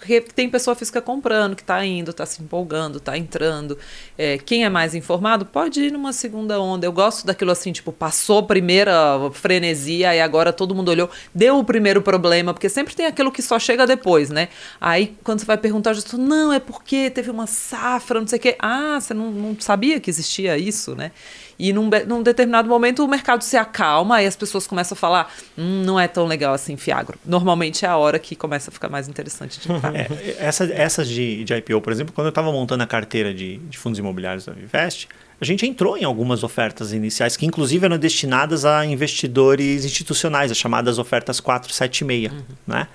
porque tem pessoa física comprando, que está indo, está se empolgando, está entrando. É, quem é mais informado pode ir numa segunda onda. Eu gosto daquilo assim, tipo, passou a primeira frenesia e agora todo mundo olhou, deu o primeiro problema, porque sempre tem aquilo que só chega depois, né? Aí quando você vai perguntar, justo, não, é porque teve uma safra, não sei o quê. Ah, você não, não sabia que existia isso, né? E num, num determinado momento o mercado se acalma e as pessoas começam a falar: hum, não é tão legal assim, Fiagro. Normalmente é a hora que começa a ficar mais interessante de é, essa, essas de, de IPO, por exemplo, quando eu estava montando a carteira de, de fundos imobiliários da Vivest, a gente entrou em algumas ofertas iniciais que, inclusive, eram destinadas a investidores institucionais, as chamadas ofertas 476. Uhum. Né?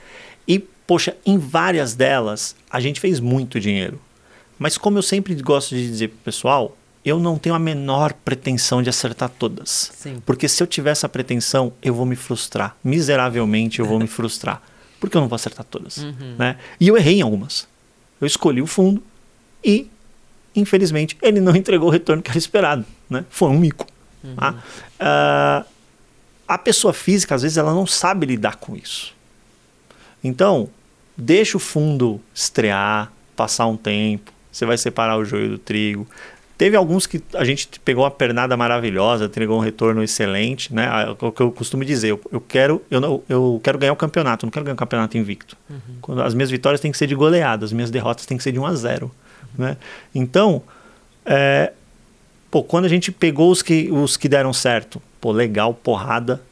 E, poxa, em várias delas a gente fez muito dinheiro. Mas, como eu sempre gosto de dizer para o pessoal, eu não tenho a menor pretensão de acertar todas. Sim. Porque se eu tiver essa pretensão, eu vou me frustrar. Miseravelmente eu vou me frustrar. Porque eu não vou acertar todas. Uhum. Né? E eu errei em algumas. Eu escolhi o fundo e, infelizmente, ele não entregou o retorno que era esperado. Né? Foi um mico. Uhum. Tá? Uh, a pessoa física, às vezes, ela não sabe lidar com isso. Então, deixa o fundo estrear, passar um tempo. Você vai separar o joio do trigo. Teve alguns que a gente pegou uma pernada maravilhosa, entregou um retorno excelente, né? Ah, o que eu costumo dizer, eu, eu quero eu, não, eu quero ganhar o campeonato, não quero ganhar o campeonato invicto. Uhum. Quando as minhas vitórias têm que ser de goleada, as minhas derrotas têm que ser de 1 a 0, uhum. né? Então, é, pô, quando a gente pegou os que, os que deram certo, pô, legal, porrada.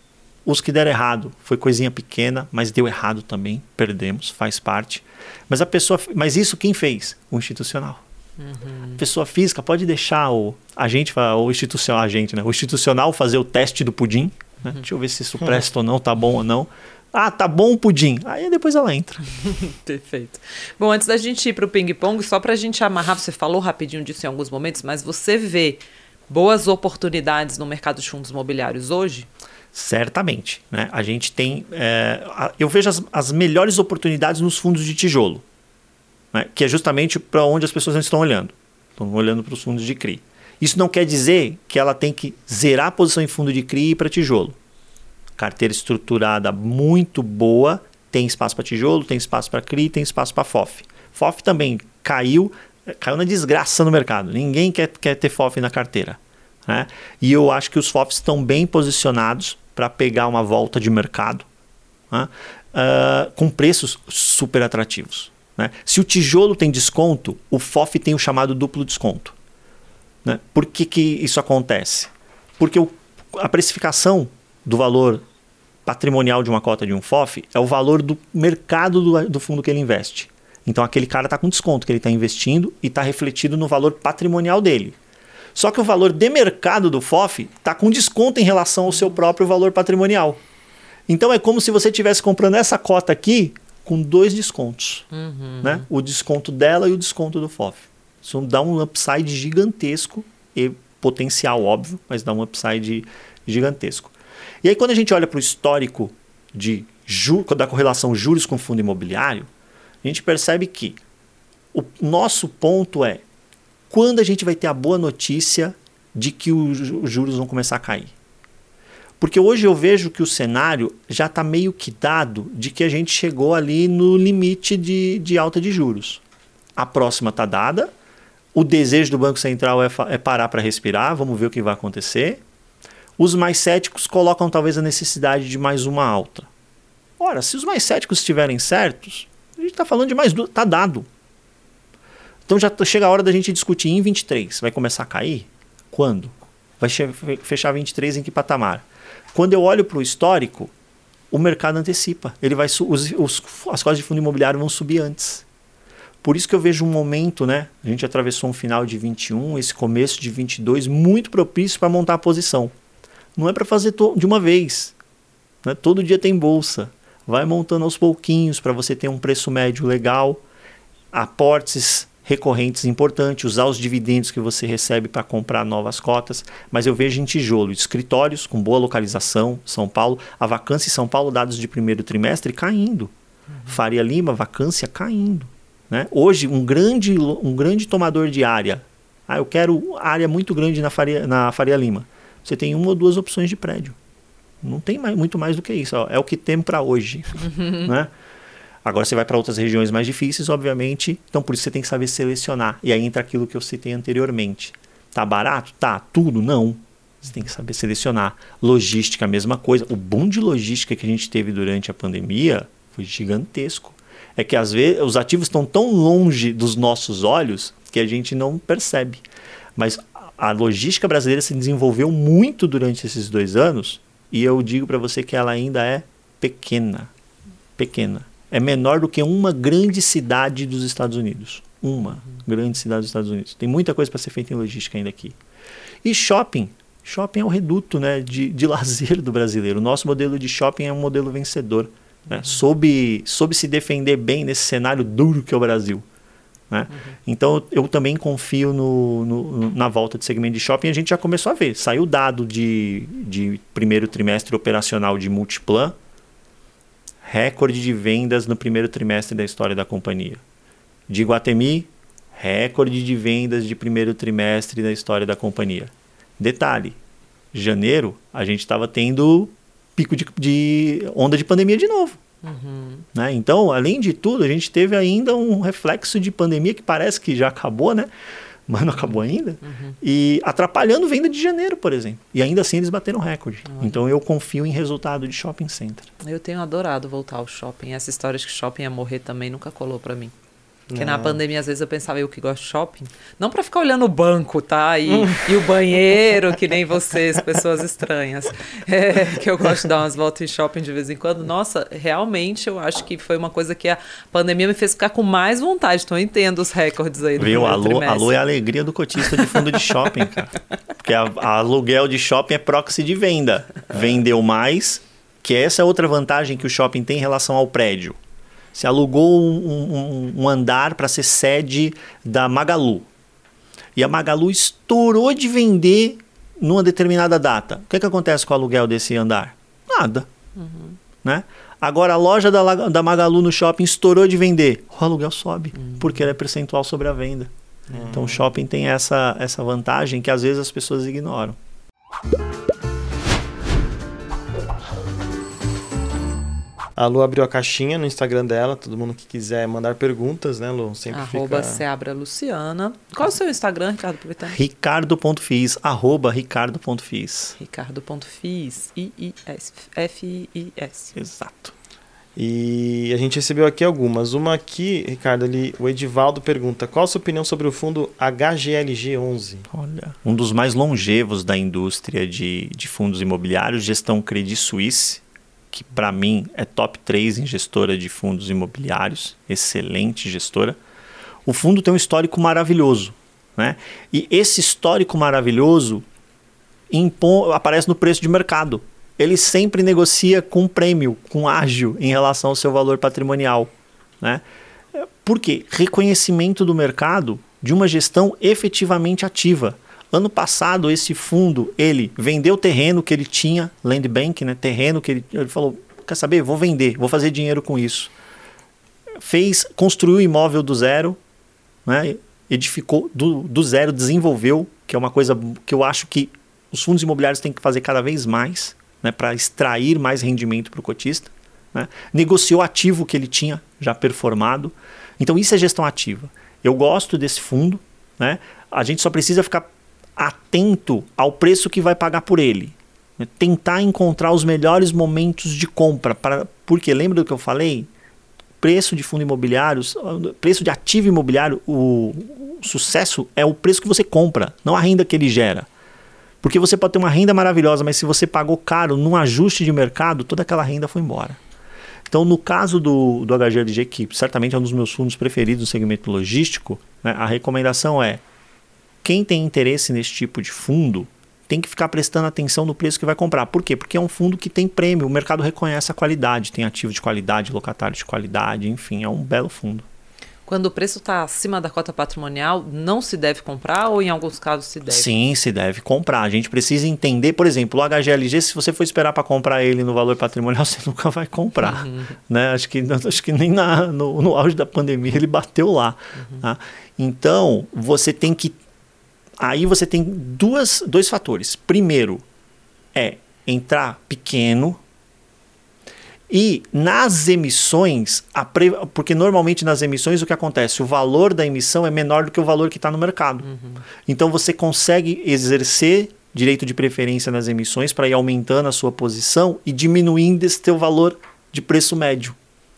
Os que deram errado, foi coisinha pequena, mas deu errado também, perdemos, faz parte. Mas a pessoa, mas isso quem fez? O institucional. Uhum. Pessoa física pode deixar o agente, o institucional, agente, né? O institucional fazer o teste do pudim. Né? Uhum. Deixa eu ver se isso presta ou não, tá bom ou não. Ah, tá bom o pudim. Aí depois ela entra. Perfeito. Bom, antes da gente ir para o ping-pong, só para a gente amarrar, você falou rapidinho disso em alguns momentos, mas você vê boas oportunidades no mercado de fundos imobiliários hoje? Certamente. Né? A gente tem. É, eu vejo as, as melhores oportunidades nos fundos de tijolo né? que é justamente para onde as pessoas estão olhando. Estão olhando para os fundos de CRI. Isso não quer dizer que ela tem que zerar a posição em fundo de CRI e para tijolo. Carteira estruturada muito boa, tem espaço para tijolo, tem espaço para CRI, tem espaço para FOF. FOF também caiu, caiu na desgraça no mercado. Ninguém quer, quer ter FOF na carteira. Né? E eu acho que os FOFs estão bem posicionados para pegar uma volta de mercado né? uh, com preços super atrativos. Né? Se o tijolo tem desconto, o FOF tem o chamado duplo desconto. Né? Por que, que isso acontece? Porque o, a precificação do valor patrimonial de uma cota de um FOF é o valor do mercado do, do fundo que ele investe. Então aquele cara está com desconto que ele está investindo e está refletido no valor patrimonial dele. Só que o valor de mercado do FOF está com desconto em relação ao seu próprio valor patrimonial. Então é como se você estivesse comprando essa cota aqui com dois descontos. Uhum. Né? O desconto dela e o desconto do FOF. Isso dá um upside gigantesco e potencial, óbvio, mas dá um upside gigantesco. E aí, quando a gente olha para o histórico de da correlação juros com fundo imobiliário, a gente percebe que o nosso ponto é quando a gente vai ter a boa notícia de que os juros vão começar a cair. Porque hoje eu vejo que o cenário já está meio que dado de que a gente chegou ali no limite de, de alta de juros. A próxima está dada, o desejo do Banco Central é, é parar para respirar, vamos ver o que vai acontecer. Os mais céticos colocam talvez a necessidade de mais uma alta. Ora, se os mais céticos estiverem certos, a gente está falando de mais duas, está dado. Então já chega a hora da gente discutir em 23. Vai começar a cair? Quando? Vai fechar 23 em que patamar? Quando eu olho para o histórico, o mercado antecipa. Ele vai os, os, as cotas de fundo imobiliário vão subir antes. Por isso que eu vejo um momento, né? A gente atravessou um final de 21, esse começo de 22 muito propício para montar a posição. Não é para fazer de uma vez. Né? Todo dia tem bolsa. Vai montando aos pouquinhos para você ter um preço médio legal, aportes recorrentes importantes, usar os dividendos que você recebe para comprar novas cotas. Mas eu vejo em tijolo, escritórios com boa localização, São Paulo, a vacância em São Paulo, dados de primeiro trimestre, caindo. Uhum. Faria Lima, vacância caindo. Né? Hoje, um grande, um grande tomador de área. Ah, eu quero área muito grande na Faria, na Faria Lima. Você tem uma ou duas opções de prédio. Não tem mais, muito mais do que isso. Ó. É o que tem para hoje. né? Agora você vai para outras regiões mais difíceis, obviamente. Então por isso você tem que saber selecionar. E aí entra aquilo que eu citei anteriormente. Tá barato? Tá. Tudo? Não. Você tem que saber selecionar. Logística, a mesma coisa. O boom de logística que a gente teve durante a pandemia foi gigantesco é que às vezes os ativos estão tão longe dos nossos olhos que a gente não percebe. Mas a logística brasileira se desenvolveu muito durante esses dois anos e eu digo para você que ela ainda é pequena. Pequena. É menor do que uma grande cidade dos Estados Unidos. Uma uhum. grande cidade dos Estados Unidos. Tem muita coisa para ser feita em logística ainda aqui. E shopping. Shopping é o reduto né, de, de lazer do brasileiro. O nosso modelo de shopping é um modelo vencedor. Né? Soube, soube se defender bem nesse cenário duro que é o Brasil. Né? Uhum. Então eu também confio no, no, na volta de segmento de shopping. A gente já começou a ver. Saiu dado de, de primeiro trimestre operacional de Multiplan, recorde de vendas no primeiro trimestre da história da companhia. De Guatemi, recorde de vendas de primeiro trimestre da história da companhia. Detalhe: janeiro a gente estava tendo pico de, de onda de pandemia de novo. Uhum. Né? Então, além de tudo, a gente teve ainda um reflexo de pandemia que parece que já acabou, né? Mas não acabou ainda. Uhum. E atrapalhando venda de janeiro, por exemplo. E ainda assim eles bateram recorde. Uhum. Então eu confio em resultado de shopping center. Eu tenho adorado voltar ao shopping. Essa história de que shopping ia morrer também nunca colou para mim. Porque não. na pandemia, às vezes, eu pensava, eu que gosto de shopping. Não para ficar olhando o banco, tá? E, e, o banheiro, que nem vocês, pessoas estranhas. É, que eu gosto de dar umas voltas em shopping de vez em quando. Nossa, realmente, eu acho que foi uma coisa que a pandemia me fez ficar com mais vontade. Então, eu entendo os recordes aí do Viu? Alô, alô é a alegria do cotista de fundo de shopping, cara. Porque a, a aluguel de shopping é proxy de venda. Vendeu mais, que essa é outra vantagem que o shopping tem em relação ao prédio. Você alugou um, um, um andar para ser sede da Magalu. E a Magalu estourou de vender numa determinada data. O que, que acontece com o aluguel desse andar? Nada. Uhum. Né? Agora a loja da, da Magalu no shopping estourou de vender. O aluguel sobe, uhum. porque ele é percentual sobre a venda. Uhum. Então o shopping tem essa, essa vantagem que às vezes as pessoas ignoram. A Lu abriu a caixinha no Instagram dela, todo mundo que quiser mandar perguntas, né, Lu? Sempre arroba fica... Seabra Luciana. Qual é o seu Instagram, Ricardo? Aproveitando. Ricardo.fiz, arroba ricardo.fiz. Ricardo.fiz, I-I-S, F-I-I-S. Exato. E a gente recebeu aqui algumas. Uma aqui, Ricardo, ali, o Edivaldo pergunta: qual a sua opinião sobre o fundo HGLG11? Olha, um dos mais longevos da indústria de, de fundos imobiliários, gestão Credit Suisse que para mim é top 3 em gestora de fundos imobiliários, excelente gestora. O fundo tem um histórico maravilhoso. Né? E esse histórico maravilhoso impõe, aparece no preço de mercado. Ele sempre negocia com prêmio, com ágio em relação ao seu valor patrimonial. Né? Por quê? Reconhecimento do mercado de uma gestão efetivamente ativa. Ano passado, esse fundo, ele vendeu terreno que ele tinha, land bank, né? terreno que ele, ele falou, quer saber, vou vender, vou fazer dinheiro com isso. Fez, construiu o imóvel do zero, né? edificou do, do zero, desenvolveu, que é uma coisa que eu acho que os fundos imobiliários têm que fazer cada vez mais, né? para extrair mais rendimento para o cotista. Né? Negociou ativo que ele tinha já performado. Então isso é gestão ativa. Eu gosto desse fundo, né? A gente só precisa ficar atento ao preço que vai pagar por ele. Né? Tentar encontrar os melhores momentos de compra. Para, porque lembra do que eu falei? Preço de fundo imobiliário, preço de ativo imobiliário, o, o sucesso é o preço que você compra, não a renda que ele gera. Porque você pode ter uma renda maravilhosa, mas se você pagou caro num ajuste de mercado, toda aquela renda foi embora. Então, no caso do, do HGLG, que certamente é um dos meus fundos preferidos no segmento logístico, né, a recomendação é quem tem interesse nesse tipo de fundo tem que ficar prestando atenção no preço que vai comprar. Por quê? Porque é um fundo que tem prêmio, o mercado reconhece a qualidade, tem ativo de qualidade, locatário de qualidade, enfim, é um belo fundo. Quando o preço está acima da cota patrimonial, não se deve comprar ou em alguns casos se deve? Sim, se deve comprar. A gente precisa entender, por exemplo, o HGLG, se você for esperar para comprar ele no valor patrimonial, você nunca vai comprar. Uhum. Né? Acho, que, acho que nem na, no, no auge da pandemia ele bateu lá. Uhum. Tá? Então, você tem que Aí você tem duas, dois fatores. Primeiro é entrar pequeno e nas emissões, pre... porque normalmente nas emissões o que acontece? O valor da emissão é menor do que o valor que está no mercado. Uhum. Então você consegue exercer direito de preferência nas emissões para ir aumentando a sua posição e diminuindo esse teu valor de preço médio.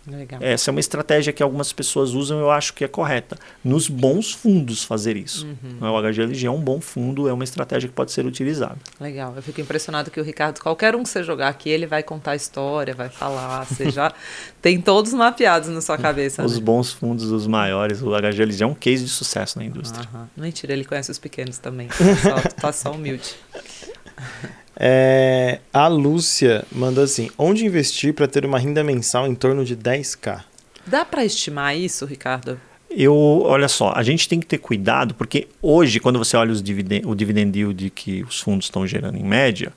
Legal. Essa é uma estratégia que algumas pessoas usam eu acho que é correta. Nos bons fundos fazer isso. Uhum. O HGLG é um bom fundo, é uma estratégia que pode ser utilizada. Legal. Eu fico impressionado que o Ricardo, qualquer um que você jogar aqui, ele vai contar a história, vai falar. Você já tem todos mapeados na sua cabeça. os né? bons fundos, os maiores. O HGLG é um case de sucesso na indústria. Uhum. Mentira, ele conhece os pequenos também. Tá só, tá só humilde. É, a Lúcia manda assim: onde investir para ter uma renda mensal em torno de 10k? Dá para estimar isso, Ricardo? Eu, olha só, a gente tem que ter cuidado, porque hoje, quando você olha os dividen o dividend yield que os fundos estão gerando em média,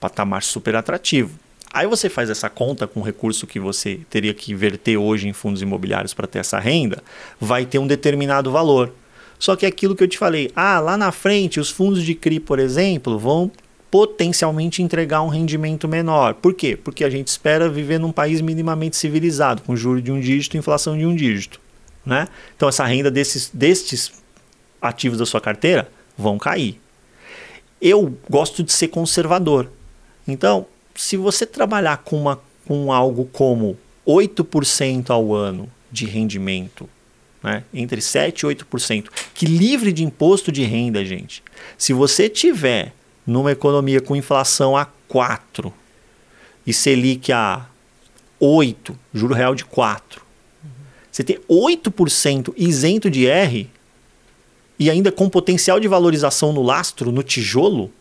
patamar super atrativo. Aí você faz essa conta com o recurso que você teria que inverter hoje em fundos imobiliários para ter essa renda, vai ter um determinado valor. Só que é aquilo que eu te falei, ah, lá na frente os fundos de CRI, por exemplo, vão potencialmente entregar um rendimento menor. Por quê? Porque a gente espera viver num país minimamente civilizado, com juros de um dígito e inflação de um dígito. Né? Então, essa renda desses, destes ativos da sua carteira vão cair. Eu gosto de ser conservador. Então, se você trabalhar com, uma, com algo como 8% ao ano de rendimento, né? entre 7% e 8%, que livre de imposto de renda, gente. Se você tiver numa economia com inflação a 4 e Selic a 8, juro real de 4, uhum. você tem 8% isento de R e ainda com potencial de valorização no lastro, no tijolo,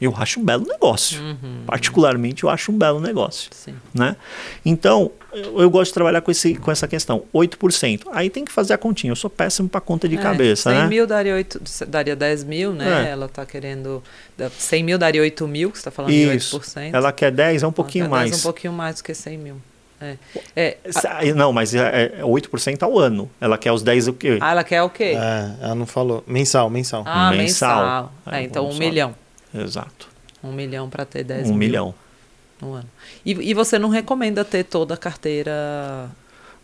eu acho um belo negócio. Uhum. Particularmente, eu acho um belo negócio. Sim. Né? Então, eu, eu, gosto de trabalhar com, esse, com essa questão. 8%. Aí tem que fazer a continha. Eu sou péssimo para conta de é, cabeça. 100 né? mil daria, 8, daria 10 mil, né? É. Ela está querendo. 100 mil daria 8 mil, que você está falando Isso. de 8%. Ela quer 10, é um pouquinho Ela quer mais. 10, um pouquinho mais do que 100 mil. É. É, a... Não, mas é, é 8% ao ano. Ela quer os 10 o quê? Ah, ela quer o quê? É, ela não falou. Mensal, mensal. Ah, mensal. mensal. É, então, um milhão. Exato. Um milhão para ter 10 um mil. milhão. No ano. E, e você não recomenda ter toda a carteira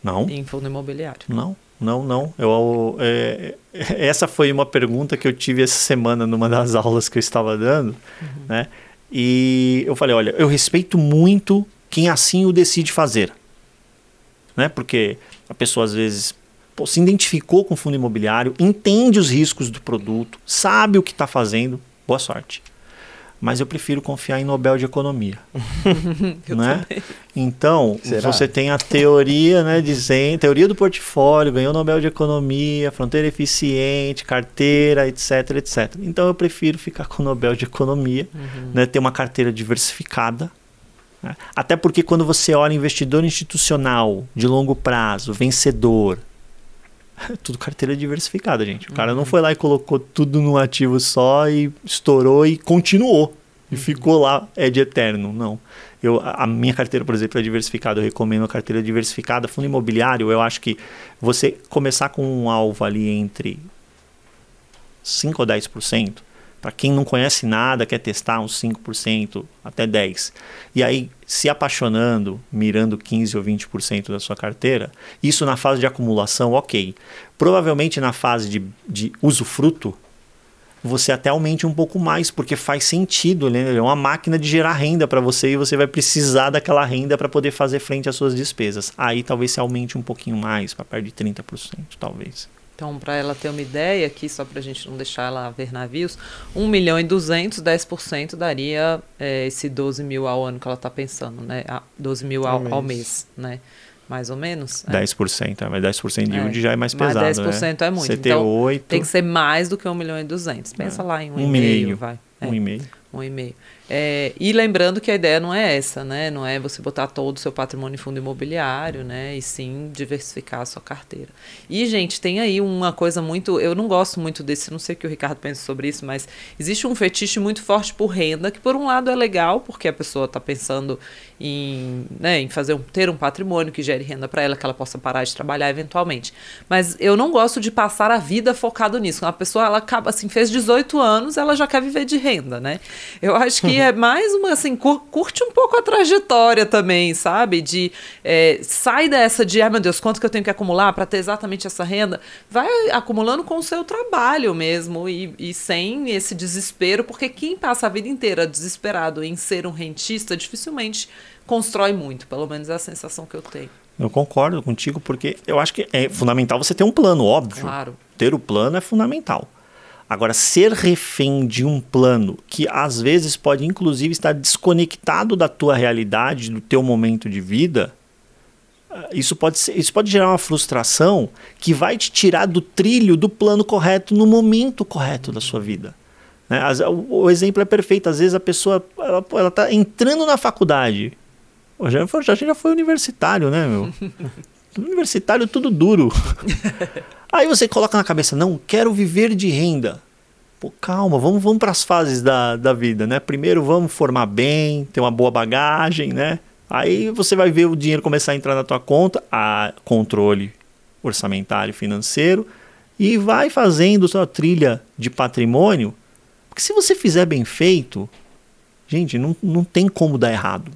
não. em fundo imobiliário? Não, não, não. Eu, é, essa foi uma pergunta que eu tive essa semana numa das aulas que eu estava dando, uhum. né? E eu falei, olha, eu respeito muito quem assim o decide fazer, né? Porque a pessoa às vezes pô, se identificou com o fundo imobiliário, entende os riscos do produto, sabe o que está fazendo, boa sorte. Mas eu prefiro confiar em Nobel de Economia. né? Então, Será? você tem a teoria, né, dizendo, teoria do portfólio, ganhou Nobel de Economia, fronteira eficiente, carteira, etc, etc. Então eu prefiro ficar com o Nobel de Economia, uhum. né, ter uma carteira diversificada. Né? Até porque quando você olha investidor institucional de longo prazo, vencedor, tudo carteira diversificada, gente. O cara não uhum. foi lá e colocou tudo num ativo só e estourou e continuou. E uhum. ficou lá, é de eterno. Não. Eu, a minha carteira, por exemplo, é diversificada. Eu recomendo a carteira diversificada. Fundo imobiliário, eu acho que você começar com um alvo ali entre 5% ou 10%, para quem não conhece nada, quer testar uns 5%, até 10%. E aí, se apaixonando, mirando 15% ou 20% da sua carteira, isso na fase de acumulação, ok. Provavelmente na fase de, de usufruto, você até aumente um pouco mais, porque faz sentido, né? É uma máquina de gerar renda para você e você vai precisar daquela renda para poder fazer frente às suas despesas. Aí talvez se aumente um pouquinho mais, para perto de 30%, talvez. Então, para ela ter uma ideia aqui, só para a gente não deixar ela ver navios, 1 milhão e 200, 10% daria é, esse 12 mil ao ano que ela está pensando, né? 12 mil ao, ao, mês, né? Mais ou menos. É. 10%, mas 10% de yield é. já é mais pesado, mas 10% né? é muito. CT8... Então, tem que ser mais do que 1 milhão e 200. Pensa é. lá em 1,5, um, um meio, vai. É. Um e meio. Um e meio. É, e lembrando que a ideia não é essa, né? Não é você botar todo o seu patrimônio em fundo imobiliário, né? E sim diversificar a sua carteira. E, gente, tem aí uma coisa muito. Eu não gosto muito desse, não sei o que o Ricardo pensa sobre isso, mas existe um fetiche muito forte por renda, que por um lado é legal, porque a pessoa está pensando em, né, em fazer um, ter um patrimônio que gere renda para ela, que ela possa parar de trabalhar eventualmente. Mas eu não gosto de passar a vida focado nisso. Uma pessoa, ela acaba assim, fez 18 anos, ela já quer viver de renda, né? Eu acho que é mais uma, assim, curte um pouco a trajetória também, sabe? De é, sai dessa de, ai meu Deus, quanto que eu tenho que acumular para ter exatamente essa renda? Vai acumulando com o seu trabalho mesmo e, e sem esse desespero, porque quem passa a vida inteira desesperado em ser um rentista dificilmente constrói muito, pelo menos é a sensação que eu tenho. Eu concordo contigo, porque eu acho que é fundamental você ter um plano, óbvio. Claro. Ter o plano é fundamental. Agora, ser refém de um plano que às vezes pode inclusive estar desconectado da tua realidade, do teu momento de vida, eh, isso pode, ser, isso pode gerar uma frustração que vai te tirar do trilho do plano correto no momento correto da sua vida. Né? O, exemplo é perfeito. Às vezes a pessoa ela está entrando na faculdade. A gente já foi universitário, né, meu? universitário tudo duro. Aí você coloca na cabeça, não, quero viver de renda. Pô, calma, vamos, vamos para as fases da, da vida, né? Primeiro vamos formar bem, ter uma boa bagagem, né? Aí você vai ver o dinheiro começar a entrar na tua conta, a controle orçamentário financeiro, e vai fazendo sua trilha de patrimônio. Porque se você fizer bem feito, gente, não, não tem como dar errado.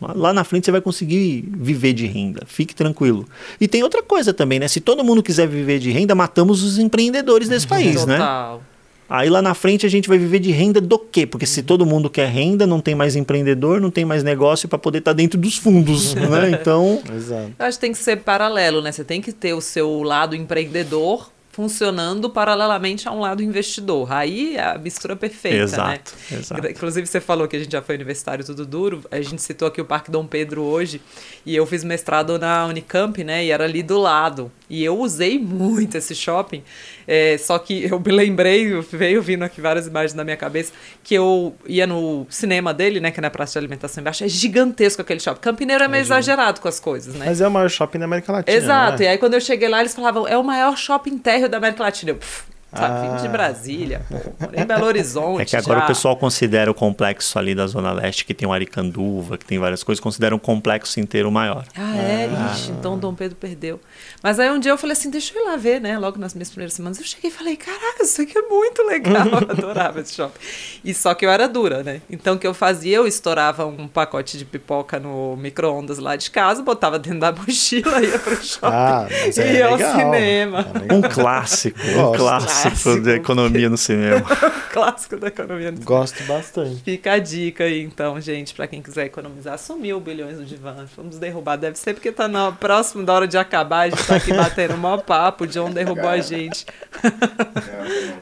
Uhum. Lá na frente você vai conseguir viver de renda, fique tranquilo. E tem outra coisa também, né? Se todo mundo quiser viver de renda, matamos os empreendedores desse país, né? Total. né? Aí lá na frente a gente vai viver de renda do quê? Porque se todo mundo quer renda, não tem mais empreendedor, não tem mais negócio para poder estar tá dentro dos fundos, né? Então, Exato. Eu acho que tem que ser paralelo, né? Você tem que ter o seu lado empreendedor funcionando paralelamente a um lado investidor. Aí é a mistura perfeita, exato, né? Exato. Inclusive, você falou que a gente já foi universitário tudo duro. A gente citou aqui o Parque Dom Pedro hoje. E eu fiz mestrado na Unicamp, né? E era ali do lado. E eu usei muito esse shopping. É, só que eu me lembrei, veio vindo aqui várias imagens na minha cabeça, que eu ia no cinema dele, né? Que é na praça de alimentação embaixo. É gigantesco aquele shopping. Campineiro é meio Imagina. exagerado com as coisas, né? Mas é o maior shopping da América Latina. Exato. É? E aí, quando eu cheguei lá, eles falavam, é o maior shopping térreo da América Latina. Eu, pff, Tá vindo de ah. Brasília, pô. em Belo Horizonte. É que agora já. o pessoal considera o complexo ali da Zona Leste, que tem o Aricanduva, que tem várias coisas, considera um complexo inteiro maior. Ah, é? Ah. Ixi, então Dom Pedro perdeu. Mas aí um dia eu falei assim, deixa eu ir lá ver, né? Logo nas minhas primeiras semanas. Eu cheguei e falei, caraca, isso aqui é muito legal. Eu adorava esse shopping. E só que eu era dura, né? Então o que eu fazia? Eu estourava um pacote de pipoca no micro-ondas lá de casa, botava dentro da mochila, ia pro shopping. Ah, mas é ia legal. ao cinema. É um clássico, um clássico, clássico da economia economia no cinema. Clássico da economia no cinema. Gosto bastante. Fica a dica aí, então, gente, para quem quiser economizar. Sumiu bilhões no divã. Vamos derrubar. Deve ser porque tá na, próximo da hora de acabar. A gente tá aqui batendo o maior papo. O John derrubou a gente.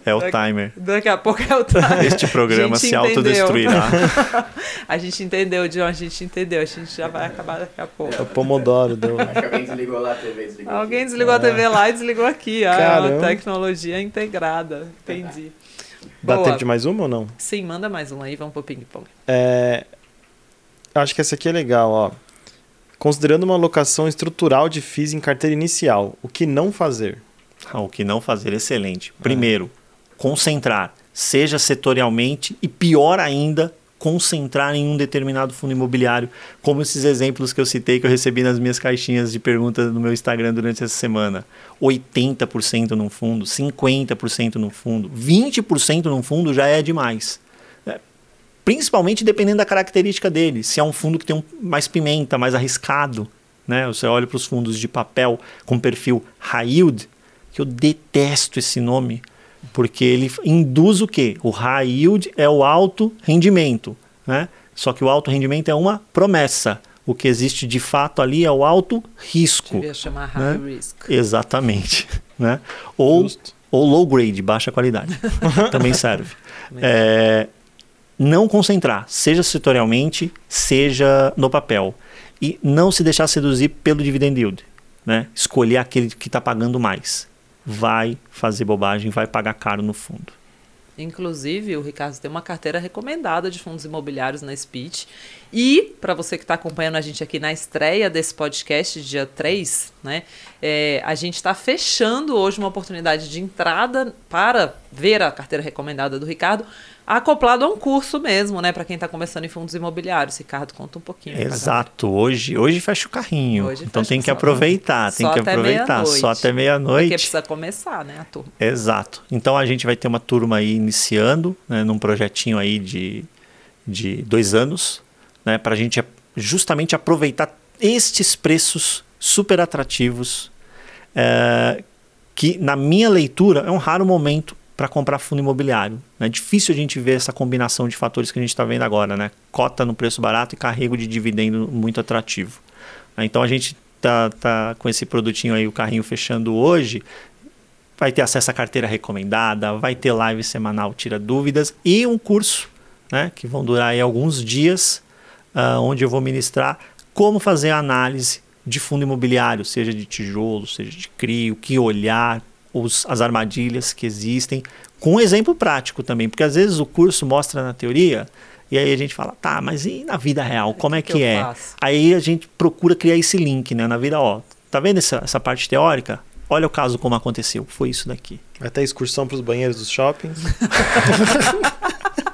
É o timer. Daqui a pouco é o timer. Este programa se autodestruirá. a gente entendeu, John, a gente entendeu. A gente já vai acabar daqui a pouco. É o Pomodoro. Deu... Acho que alguém desligou lá a TV. Desligou alguém desligou a TV lá e desligou aqui. Ah, é uma tecnologia integrada. Entendi. Dá Boa. tempo de mais uma ou não? Sim, manda mais um aí, vamos pro ping-pong. É, acho que essa aqui é legal, ó. Considerando uma alocação estrutural de FIIs em carteira inicial, o que não fazer? Ah, O que não fazer, excelente. Primeiro, concentrar, seja setorialmente e pior ainda, concentrar em um determinado fundo imobiliário, como esses exemplos que eu citei que eu recebi nas minhas caixinhas de perguntas no meu Instagram durante essa semana. 80% num fundo, 50% num fundo, 20% num fundo já é demais. É, Principalmente dependendo da característica dele. Se é um fundo que tem um, mais pimenta, mais arriscado, né? Você olha para os fundos de papel com perfil high yield, que eu detesto esse nome, porque ele induz o quê? O high yield é o alto rendimento, né? Só que o alto rendimento é uma promessa. O que existe de fato ali é o alto risco. Devia chamar high Né? risk. Exatamente. Né? Ou, Justo. ou low grade, baixa qualidade. Também serve. É, não concentrar, seja setorialmente, seja no papel. E não se deixar seduzir pelo dividend yield. Né? Escolher aquele que está pagando mais. Vai fazer bobagem, vai pagar caro no fundo. Inclusive, o Ricardo tem uma carteira recomendada de fundos imobiliários na Speech. E, para você que está acompanhando a gente aqui na estreia desse podcast, dia 3, né, é, a gente está fechando hoje uma oportunidade de entrada para ver a carteira recomendada do Ricardo, acoplado a um curso mesmo, né, para quem está começando em fundos imobiliários. Ricardo, conta um pouquinho. Exato. Hoje, hoje fecha o carrinho. Hoje então tem que aproveitar, tem que aproveitar. Só até meia-noite. Porque precisa começar, né, a turma. Exato. Então a gente vai ter uma turma aí iniciando, né, num projetinho aí de, de dois anos, né, para a gente justamente aproveitar estes preços super atrativos, é, que na minha leitura é um raro momento para comprar fundo imobiliário. É difícil a gente ver essa combinação de fatores que a gente está vendo agora, né? Cota no preço barato e carrego de dividendo muito atrativo. Então a gente tá, tá com esse produtinho aí, o carrinho fechando hoje, vai ter acesso à carteira recomendada, vai ter live semanal tira dúvidas e um curso, né, que vão durar aí alguns dias, ah, onde eu vou ministrar como fazer a análise de fundo imobiliário, seja de tijolo, seja de CRI, o que olhar, os, as armadilhas que existem, com um exemplo prático também, porque às vezes o curso mostra na teoria e aí a gente fala, tá, mas e na vida real, como é que que, é? faço? Aí a gente procura criar esse link, né, na vida, ó, tá vendo essa, essa parte teórica? Olha o caso como aconteceu, foi isso daqui. Vai ter excursão para os banheiros dos shoppings.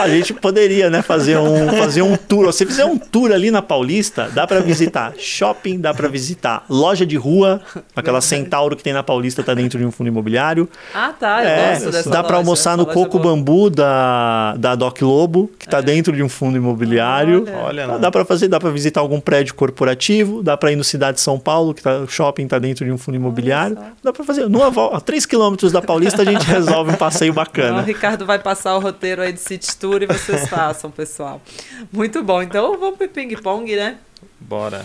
A gente poderia, né, fazer um, fazer um tour. Se fizer um tour ali na Paulista, dá para visitar shopping, dá para visitar loja de rua, aquela Centauro que tem na Paulista tá dentro de um fundo imobiliário. Ah, tá, eu É, gosto dessa dá para almoçar essa no loja Coco boa. Bambu da, da Doc Lobo, que tá dentro de um fundo imobiliário. Olha. Olha, Dá-. Dá para fazer, dá para visitar algum prédio corporativo, dá para ir no Cidade de São Paulo, que tá, o shopping tá dentro de um fundo imobiliário. Dá para fazer, numa volta, a 3 quilômetros da Paulista a gente resolve um passeio Então, o bacana. Ricardo vai passar o roteiro aí de City Tour e vocês façam, pessoal. Muito bom. Então vamos pro ping-pong, né? Bora.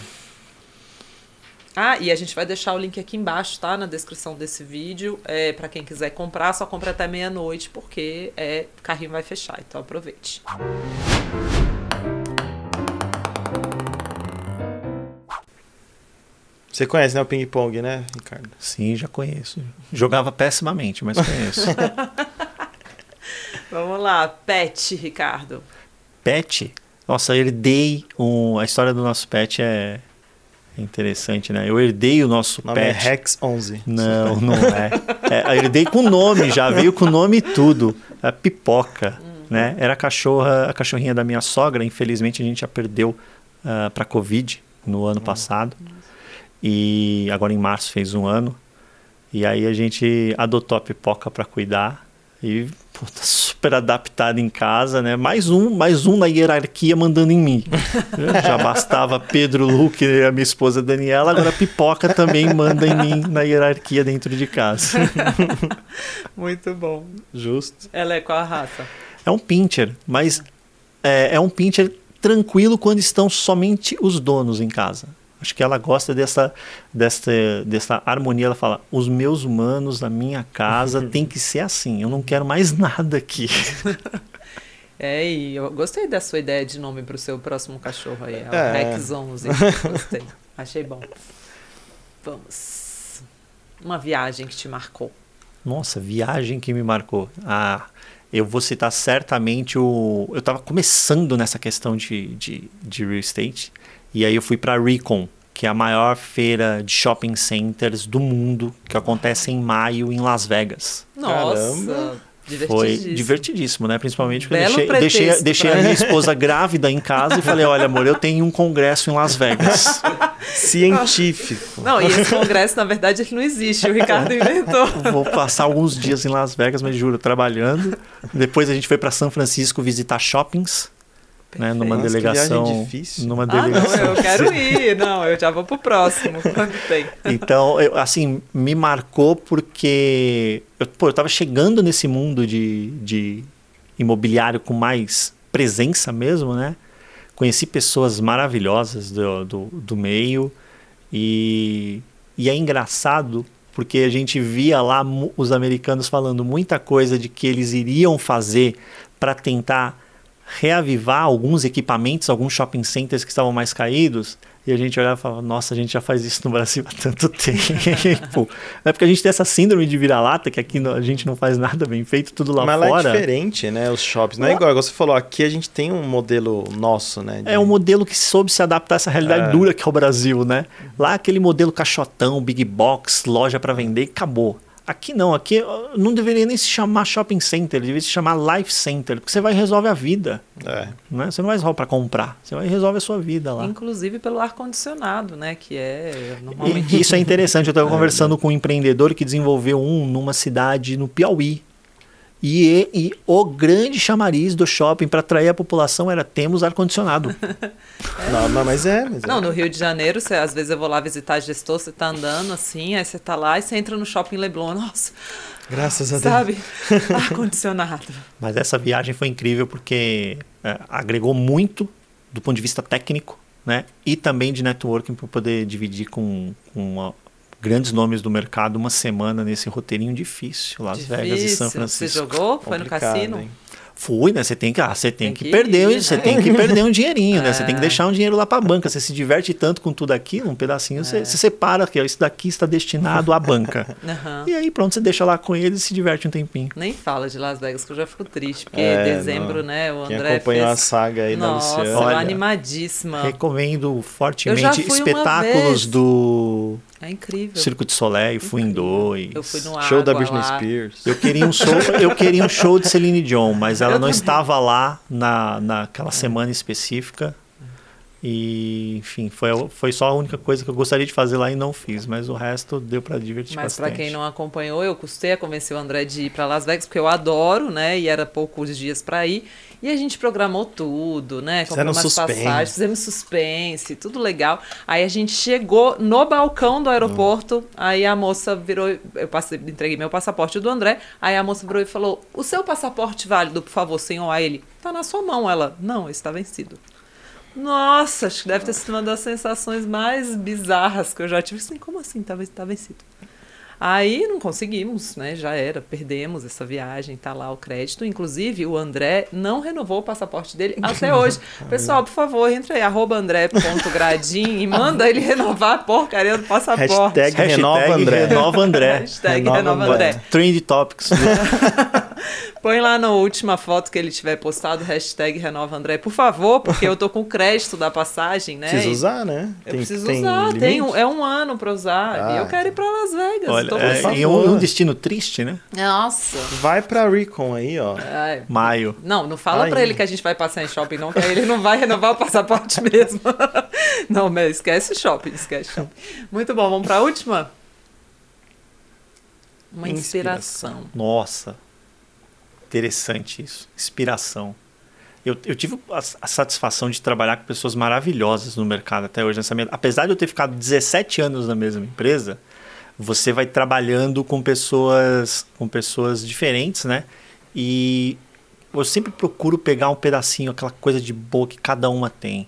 Ah, e a gente vai deixar o link aqui embaixo, tá? Na descrição desse vídeo. É, para quem quiser comprar, só compra até meia-noite, porque é, o carrinho vai fechar. Então aproveite. Você conhece, né, o ping-pong, né, Ricardo? Sim, já conheço. Jogava pessimamente, mas conheço. Vamos lá, pet, Ricardo. pet, nossa, eu herdei um, a história do nosso pet é interessante, né? Eu herdei o nosso O nome pet. é Rex 11. Não, não é. é. Eu herdei com nome, já veio com nome e tudo. A pipoca, né? Era a cachorra, a cachorrinha da minha sogra. Infelizmente a gente já perdeu para Covid no ano passado. E agora em março fez um ano. E aí a gente adotou a pipoca para cuidar. E pô, tá super adaptada em casa, né? Mais um, mais um na hierarquia mandando em mim. Já bastava Pedro Luque e a minha esposa Daniela, agora a pipoca também manda em mim na hierarquia dentro de casa. Muito bom. Justo. Ela é qual a raça? É um pincher, mas é, é um pincher tranquilo quando estão somente os donos em casa. Acho que ela gosta dessa, dessa, dessa harmonia. Ela fala: os meus humanos na minha casa tem que ser assim. Eu não quero mais nada aqui. É, e eu gostei da sua ideia de nome para o seu próximo cachorro aí. É o É. Rex 11. Gostei. Achei bom. Vamos. Uma viagem que te marcou. Nossa, viagem que me marcou. Ah, eu vou citar certamente o. Eu estava começando nessa questão de, de, de real estate. E aí eu fui para Recon, que é a maior feira de shopping centers do mundo, que acontece em maio em Las Vegas. Nossa, Caramba. Foi divertidíssimo. né? Principalmente porque eu Belo deixei, deixei, pretexto deixei a minha esposa grávida em casa e falei: olha, amor, eu tenho um congresso em Las Vegas. Científico. Não, e esse congresso, na verdade, ele não existe. O Ricardo inventou. Vou passar alguns dias em Las Vegas, mas juro, trabalhando. Depois a gente foi para São Francisco visitar shoppings, né? Numa Nossa, delegação. difícil. Numa Ah, não, delegação. eu quero ir. Não, eu já vou pro próximo, quando tem. Então, eu, assim, me marcou porque eu, pô, eu tava chegando nesse mundo de, de imobiliário com mais presença mesmo, né? Conheci pessoas maravilhosas do, do, do meio e, e é engraçado porque a gente via lá os americanos falando muita coisa de que eles iriam fazer para tentar reavivar alguns equipamentos, alguns shopping centers que estavam mais caídos, e a gente olhava e falava, nossa, a gente já faz isso no Brasil há tanto tempo. é porque a gente tem essa síndrome de vira-lata, que aqui a gente não faz nada bem feito, tudo lá Mas lá fora. é diferente, né? Os shoppings. Não é Lá- igual, igual você falou, aqui a gente tem um modelo nosso, né? de- É um modelo que soube se adaptar a essa realidade É. dura que é o Brasil, né? Lá aquele modelo caixotão, big box, loja para vender, acabou. Aqui não, aqui não deveria nem se chamar shopping center, deveria se chamar life center, porque você vai e resolve a vida, É. né? Você não vai resolver para comprar, você vai e resolve a sua vida lá. Inclusive pelo ar-condicionado, né? Que é normalmente. E isso é interessante. Eu estava conversando com um empreendedor que desenvolveu um numa cidade no Piauí. E, e o grande chamariz do shopping para atrair a população era temos ar-condicionado. Não, não, mas é. Mas Não, é. no Rio de Janeiro, você, às vezes eu vou lá visitar gestor, você tá andando assim, aí você tá lá e você entra no shopping Leblon. Nossa, Graças a Deus. sabe? Ar-condicionado. Mas essa viagem foi incrível porque é, agregou muito do ponto de vista técnico, né? E também de networking para poder dividir com, com uma- grandes nomes do mercado uma semana nesse roteirinho difícil, Las Vegas e São Difícil. Francisco. Você jogou? Foi no Complicado, cassino? hein? Fui, né? Você tem que, ah, você tem, Tem que, que perder, ir, você né? tem que perder um dinheirinho, né? Você tem que É. deixar um dinheiro lá para a banca. Você se diverte tanto com tudo aquilo, um pedacinho, você, É. você separa que isso daqui está destinado à banca. Aham. E aí pronto, você deixa lá com eles e se diverte um tempinho. Nem fala de Las Vegas, que eu já fico triste, porque É, dezembro, não. né? O Quem André acompanhou fez... a saga aí da Nossa, Luciana. Olha, animadíssima. Recomendo fortemente espetáculos do É incrível. Circo de Soleil, fui em dois. Eu fui no Show da Água Britney lá. Spears. Eu queria um show, eu queria um show de Celine Dion, mas ela Eu não também. estava lá na, naquela semana específica. E, enfim, foi, foi só a única coisa que eu gostaria de fazer lá e não fiz, mas o resto deu para divertir Mas bastante. pra quem não acompanhou, eu custei a convencer o André de ir pra Las Vegas, porque eu adoro, né? E era poucos dias pra ir. E a gente programou tudo, né? Comprou umas suspense. passagens, fizemos suspense, tudo legal. Aí a gente chegou no balcão do aeroporto, aí a moça virou, eu passei, entreguei meu passaporte do André, aí a moça virou e falou: "O seu passaporte válido, por favor, senhor?" Aí ele: "Tá na sua mão." Ela: "Não, está vencido." Nossa, acho que deve ter sido uma das sensações mais bizarras que eu já tive. Assim, como assim? Tá, tá vencido. Aí não conseguimos, né? Já era, perdemos essa viagem, tá lá o crédito. Inclusive, o André não renovou o passaporte dele até hoje. Pessoal, por favor, entra aí, arroba andré.gradim e manda ele renovar a porcaria do passaporte. Hashtag Hashtag Renova André. Renova André. Hashtag Renova renova André. André. Trend Topics. Põe lá na última foto que ele tiver postado, hashtag renova André, por favor, porque eu tô com o crédito da passagem, né? Precisa usar, né? Eu preciso usar, tem um, é um ano pra usar. Ah. E eu quero ir pra Las Vegas. Olha, tô é, e um, um destino triste, né? Nossa. Vai pra Recon aí, ó. Ai. Maio. Não, não fala Aí. pra ele que a gente vai passar em shopping, não, que aí ele não vai renovar o passaporte mesmo. não, mas esquece shopping, esquece shopping. Muito bom, vamos pra última? Uma Inspiração. inspiração. Nossa, interessante isso. Inspiração. Eu, eu tive a, a satisfação de trabalhar com pessoas maravilhosas no mercado até hoje. Nessa minha, apesar de eu ter ficado 17 anos na mesma empresa, você vai trabalhando com pessoas, com pessoas diferentes, né? E eu sempre procuro pegar um pedacinho, aquela coisa de boa que cada uma tem.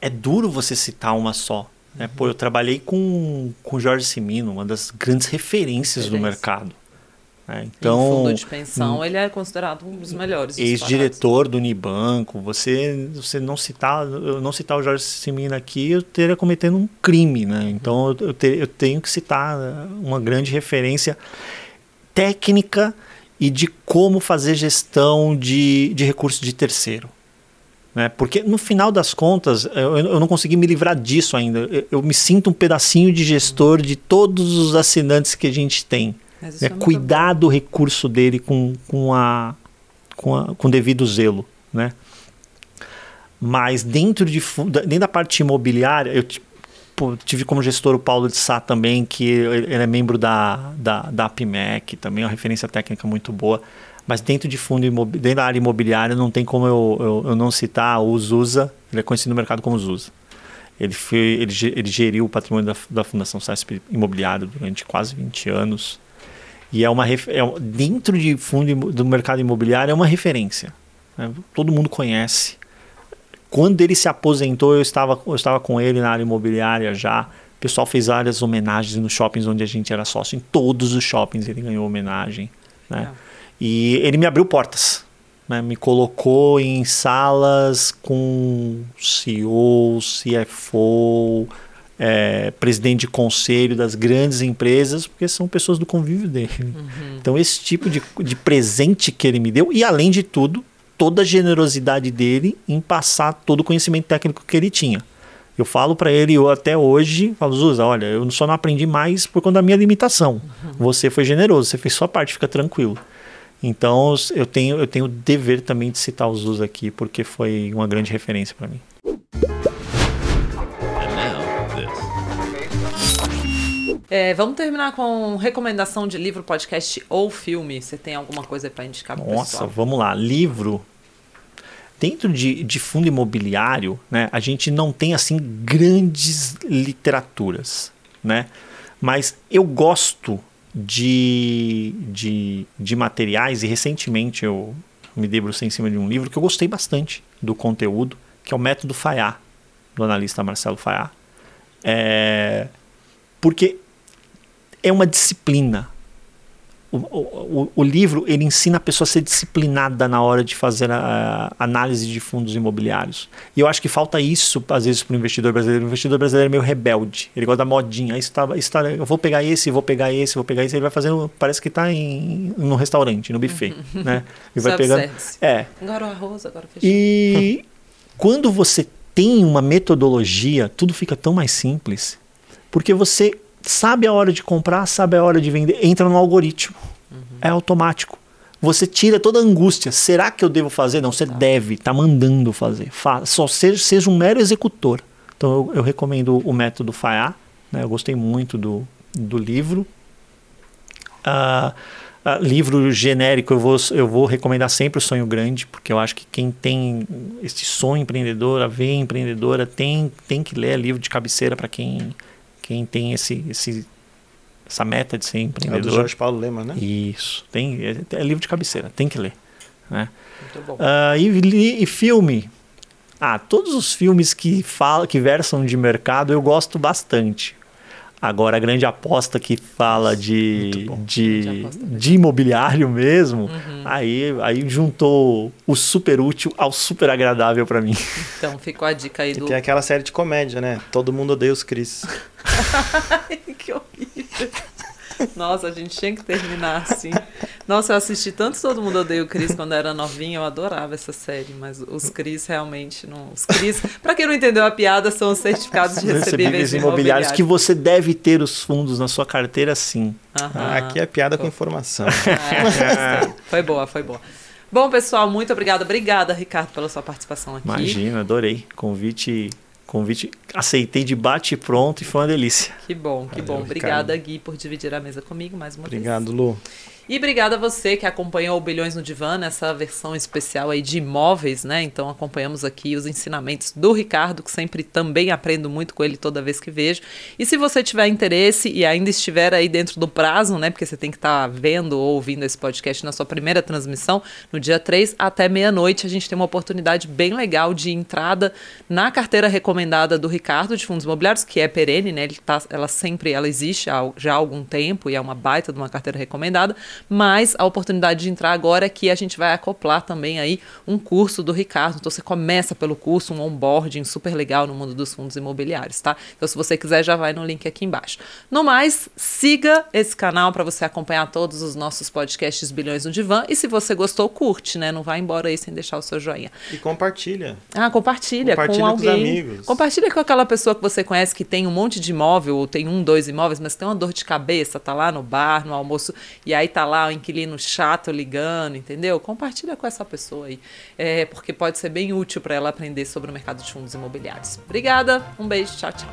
É duro você citar uma só. Né? Pô, eu trabalhei com o Jorge Simino, uma das grandes referências do mercado. Né? Então, fundo de pensão, ele é considerado um dos melhores. Ex-diretor do Unibanco. Você, você não citar, eu não citar o Jorge Simino aqui, eu teria cometendo um crime, né? Então eu, ter, eu tenho que citar uma grande referência técnica e de como fazer gestão de, de recursos de terceiro. Né? Porque no final das contas, eu, eu não consegui me livrar disso ainda. Eu, eu, me sinto um pedacinho de gestor de todos os assinantes que a gente tem. Né? É cuidar bom. do recurso dele com, com, a, com, a, com devido zelo. Né? Mas dentro, de, dentro da parte imobiliária, eu pô, tive como gestor o Paulo de Sá também, que ele é membro da, da, da APMEC, também é uma referência técnica muito boa. Mas dentro de fundo dentro da área imobiliária, não tem como eu, eu, eu não citar o Zusa, ele é conhecido no mercado como Zusa. Ele, foi, ele, ele geriu o patrimônio da, da Fundação SASP Imobiliário durante quase 20 anos. E é uma é, dentro de fundo do mercado imobiliário é uma referência. Né? Todo mundo conhece. Quando ele se aposentou, eu estava, eu estava com ele na área imobiliária já. O pessoal fez várias homenagens nos shoppings onde a gente era sócio. Em todos os shoppings ele ganhou homenagem. Né? E ele me abriu portas. Né? Me colocou em salas com CEO, CFO, é, presidente de conselho das grandes empresas, porque são pessoas do convívio dele. Uhum. Então, esse tipo de, de presente que ele me deu, e além de tudo, toda a generosidade dele em passar todo o conhecimento técnico que ele tinha. Eu falo para ele eu até hoje, falo, Zuza, olha, eu só não aprendi mais por conta da minha limitação. Uhum. Você foi generoso, você fez sua parte, fica tranquilo. Então eu tenho eu tenho o dever também de citar o Zuza aqui, porque foi uma grande referência para mim. É, vamos terminar com recomendação de livro, podcast ou filme. Você tem alguma coisa para indicar para Nossa, pessoal? vamos lá. Livro. Dentro de, de fundo imobiliário, né, a gente não tem assim grandes literaturas, né? Mas eu gosto de, de, de materiais e recentemente eu me debrucei em cima de um livro que eu gostei bastante do conteúdo, que é o Método Fayá, do analista Marcelo Fayá. É, porque é uma disciplina. O, o, o, livro ele ensina a pessoa a ser disciplinada na hora de fazer a, a análise de fundos imobiliários. E eu acho que falta isso, às vezes, para o investidor brasileiro. O investidor brasileiro é meio rebelde. Ele gosta da modinha. Isso tá, isso tá, eu vou pegar esse, vou pegar esse, vou pegar esse. Ele vai fazendo, parece que está em, no restaurante, no buffet. né? Ele vai pegando. É. Agora o arroz, agora o feijão. E quando você tem uma metodologia, tudo fica tão mais simples. Porque você sabe a hora de comprar, sabe a hora de vender, entra no algoritmo. Uhum. É automático. Você tira toda a angústia. Será que eu devo fazer? Não, você tá. deve, tá mandando fazer. Fa só seja, seja um mero executor. Então eu, eu recomendo o método FAIA. Né? Eu gostei muito do, do livro. Uh, uh, livro genérico, eu vou, eu vou recomendar sempre o Sonho Grande, porque eu acho que quem tem esse sonho empreendedor, a veia empreendedora, tem, tem que ler livro de cabeceira para quem quem tem esse, esse essa meta de ser empreendedor. É do Jorge Paulo Lema, né? Isso. Tem, é, é livro de cabeceira, tem que ler. Né? Muito bom. Uh, e, e, filme. Ah, todos os filmes que falam, que versam de mercado eu gosto bastante. Agora, a grande aposta que fala de, de, de imobiliário mesmo, uhum. aí, aí juntou o super útil ao super agradável para mim. Então, ficou a dica aí do. E tem aquela série de comédia, né? Todo mundo odeia os Cris. que horrível. Nossa, a gente tinha que terminar assim. Nossa, eu assisti tanto Todo Mundo Odeia o Cris quando era novinha, eu adorava essa série, mas os Cris realmente não. Os Cris, pra quem não entendeu a piada, são os certificados de recebíveis imobiliários que você deve ter os fundos na sua carteira, sim. Aham. Aqui é piada com informação. É, foi boa, foi boa. Bom, pessoal, muito obrigada. Obrigada, Ricardo, pela sua participação aqui. Imagina, adorei. Convite convite, aceitei de bate pronto e foi uma delícia. Que bom, que Valeu, bom. Obrigada, Ricardo. Gui, por dividir a mesa comigo mais uma Obrigado, vez. Lu. E obrigada a você que acompanhou o Bilhões no Divã, nessa versão especial aí de imóveis, né? Então acompanhamos aqui os ensinamentos do Ricardo, que sempre também aprendo muito com ele toda vez que vejo. E se você tiver interesse e ainda estiver aí dentro do prazo, né? Porque você tem que estar tá vendo ou ouvindo esse podcast na sua primeira transmissão, no dia 3 até meia-noite, a gente tem uma oportunidade bem legal de entrada na carteira recomendada do Ricardo de fundos imobiliários, que é perene, né? Tá, ela sempre ela existe há, já há algum tempo e é uma baita de uma carteira recomendada mas a oportunidade de entrar agora é que a gente vai acoplar também aí um curso do Ricardo. Então você começa pelo curso, um onboarding super legal no mundo dos fundos imobiliários, tá? Então se você quiser já vai no link aqui embaixo. No mais, siga esse canal para você acompanhar todos os nossos podcasts Bilhões no Divã e se você gostou, curte, né? Não vai embora aí sem deixar o seu joinha. E compartilha. Ah, compartilha, compartilha com, alguém. Com os amigos. Compartilha com aquela pessoa que você conhece que tem um monte de imóvel ou tem um, dois imóveis, mas tem uma dor de cabeça, tá lá no bar, no almoço e aí tá lá o inquilino chato ligando, entendeu? Compartilha com essa pessoa aí, é, porque pode ser bem útil para ela aprender sobre o mercado de fundos imobiliários. Obrigada, um beijo, tchau, tchau.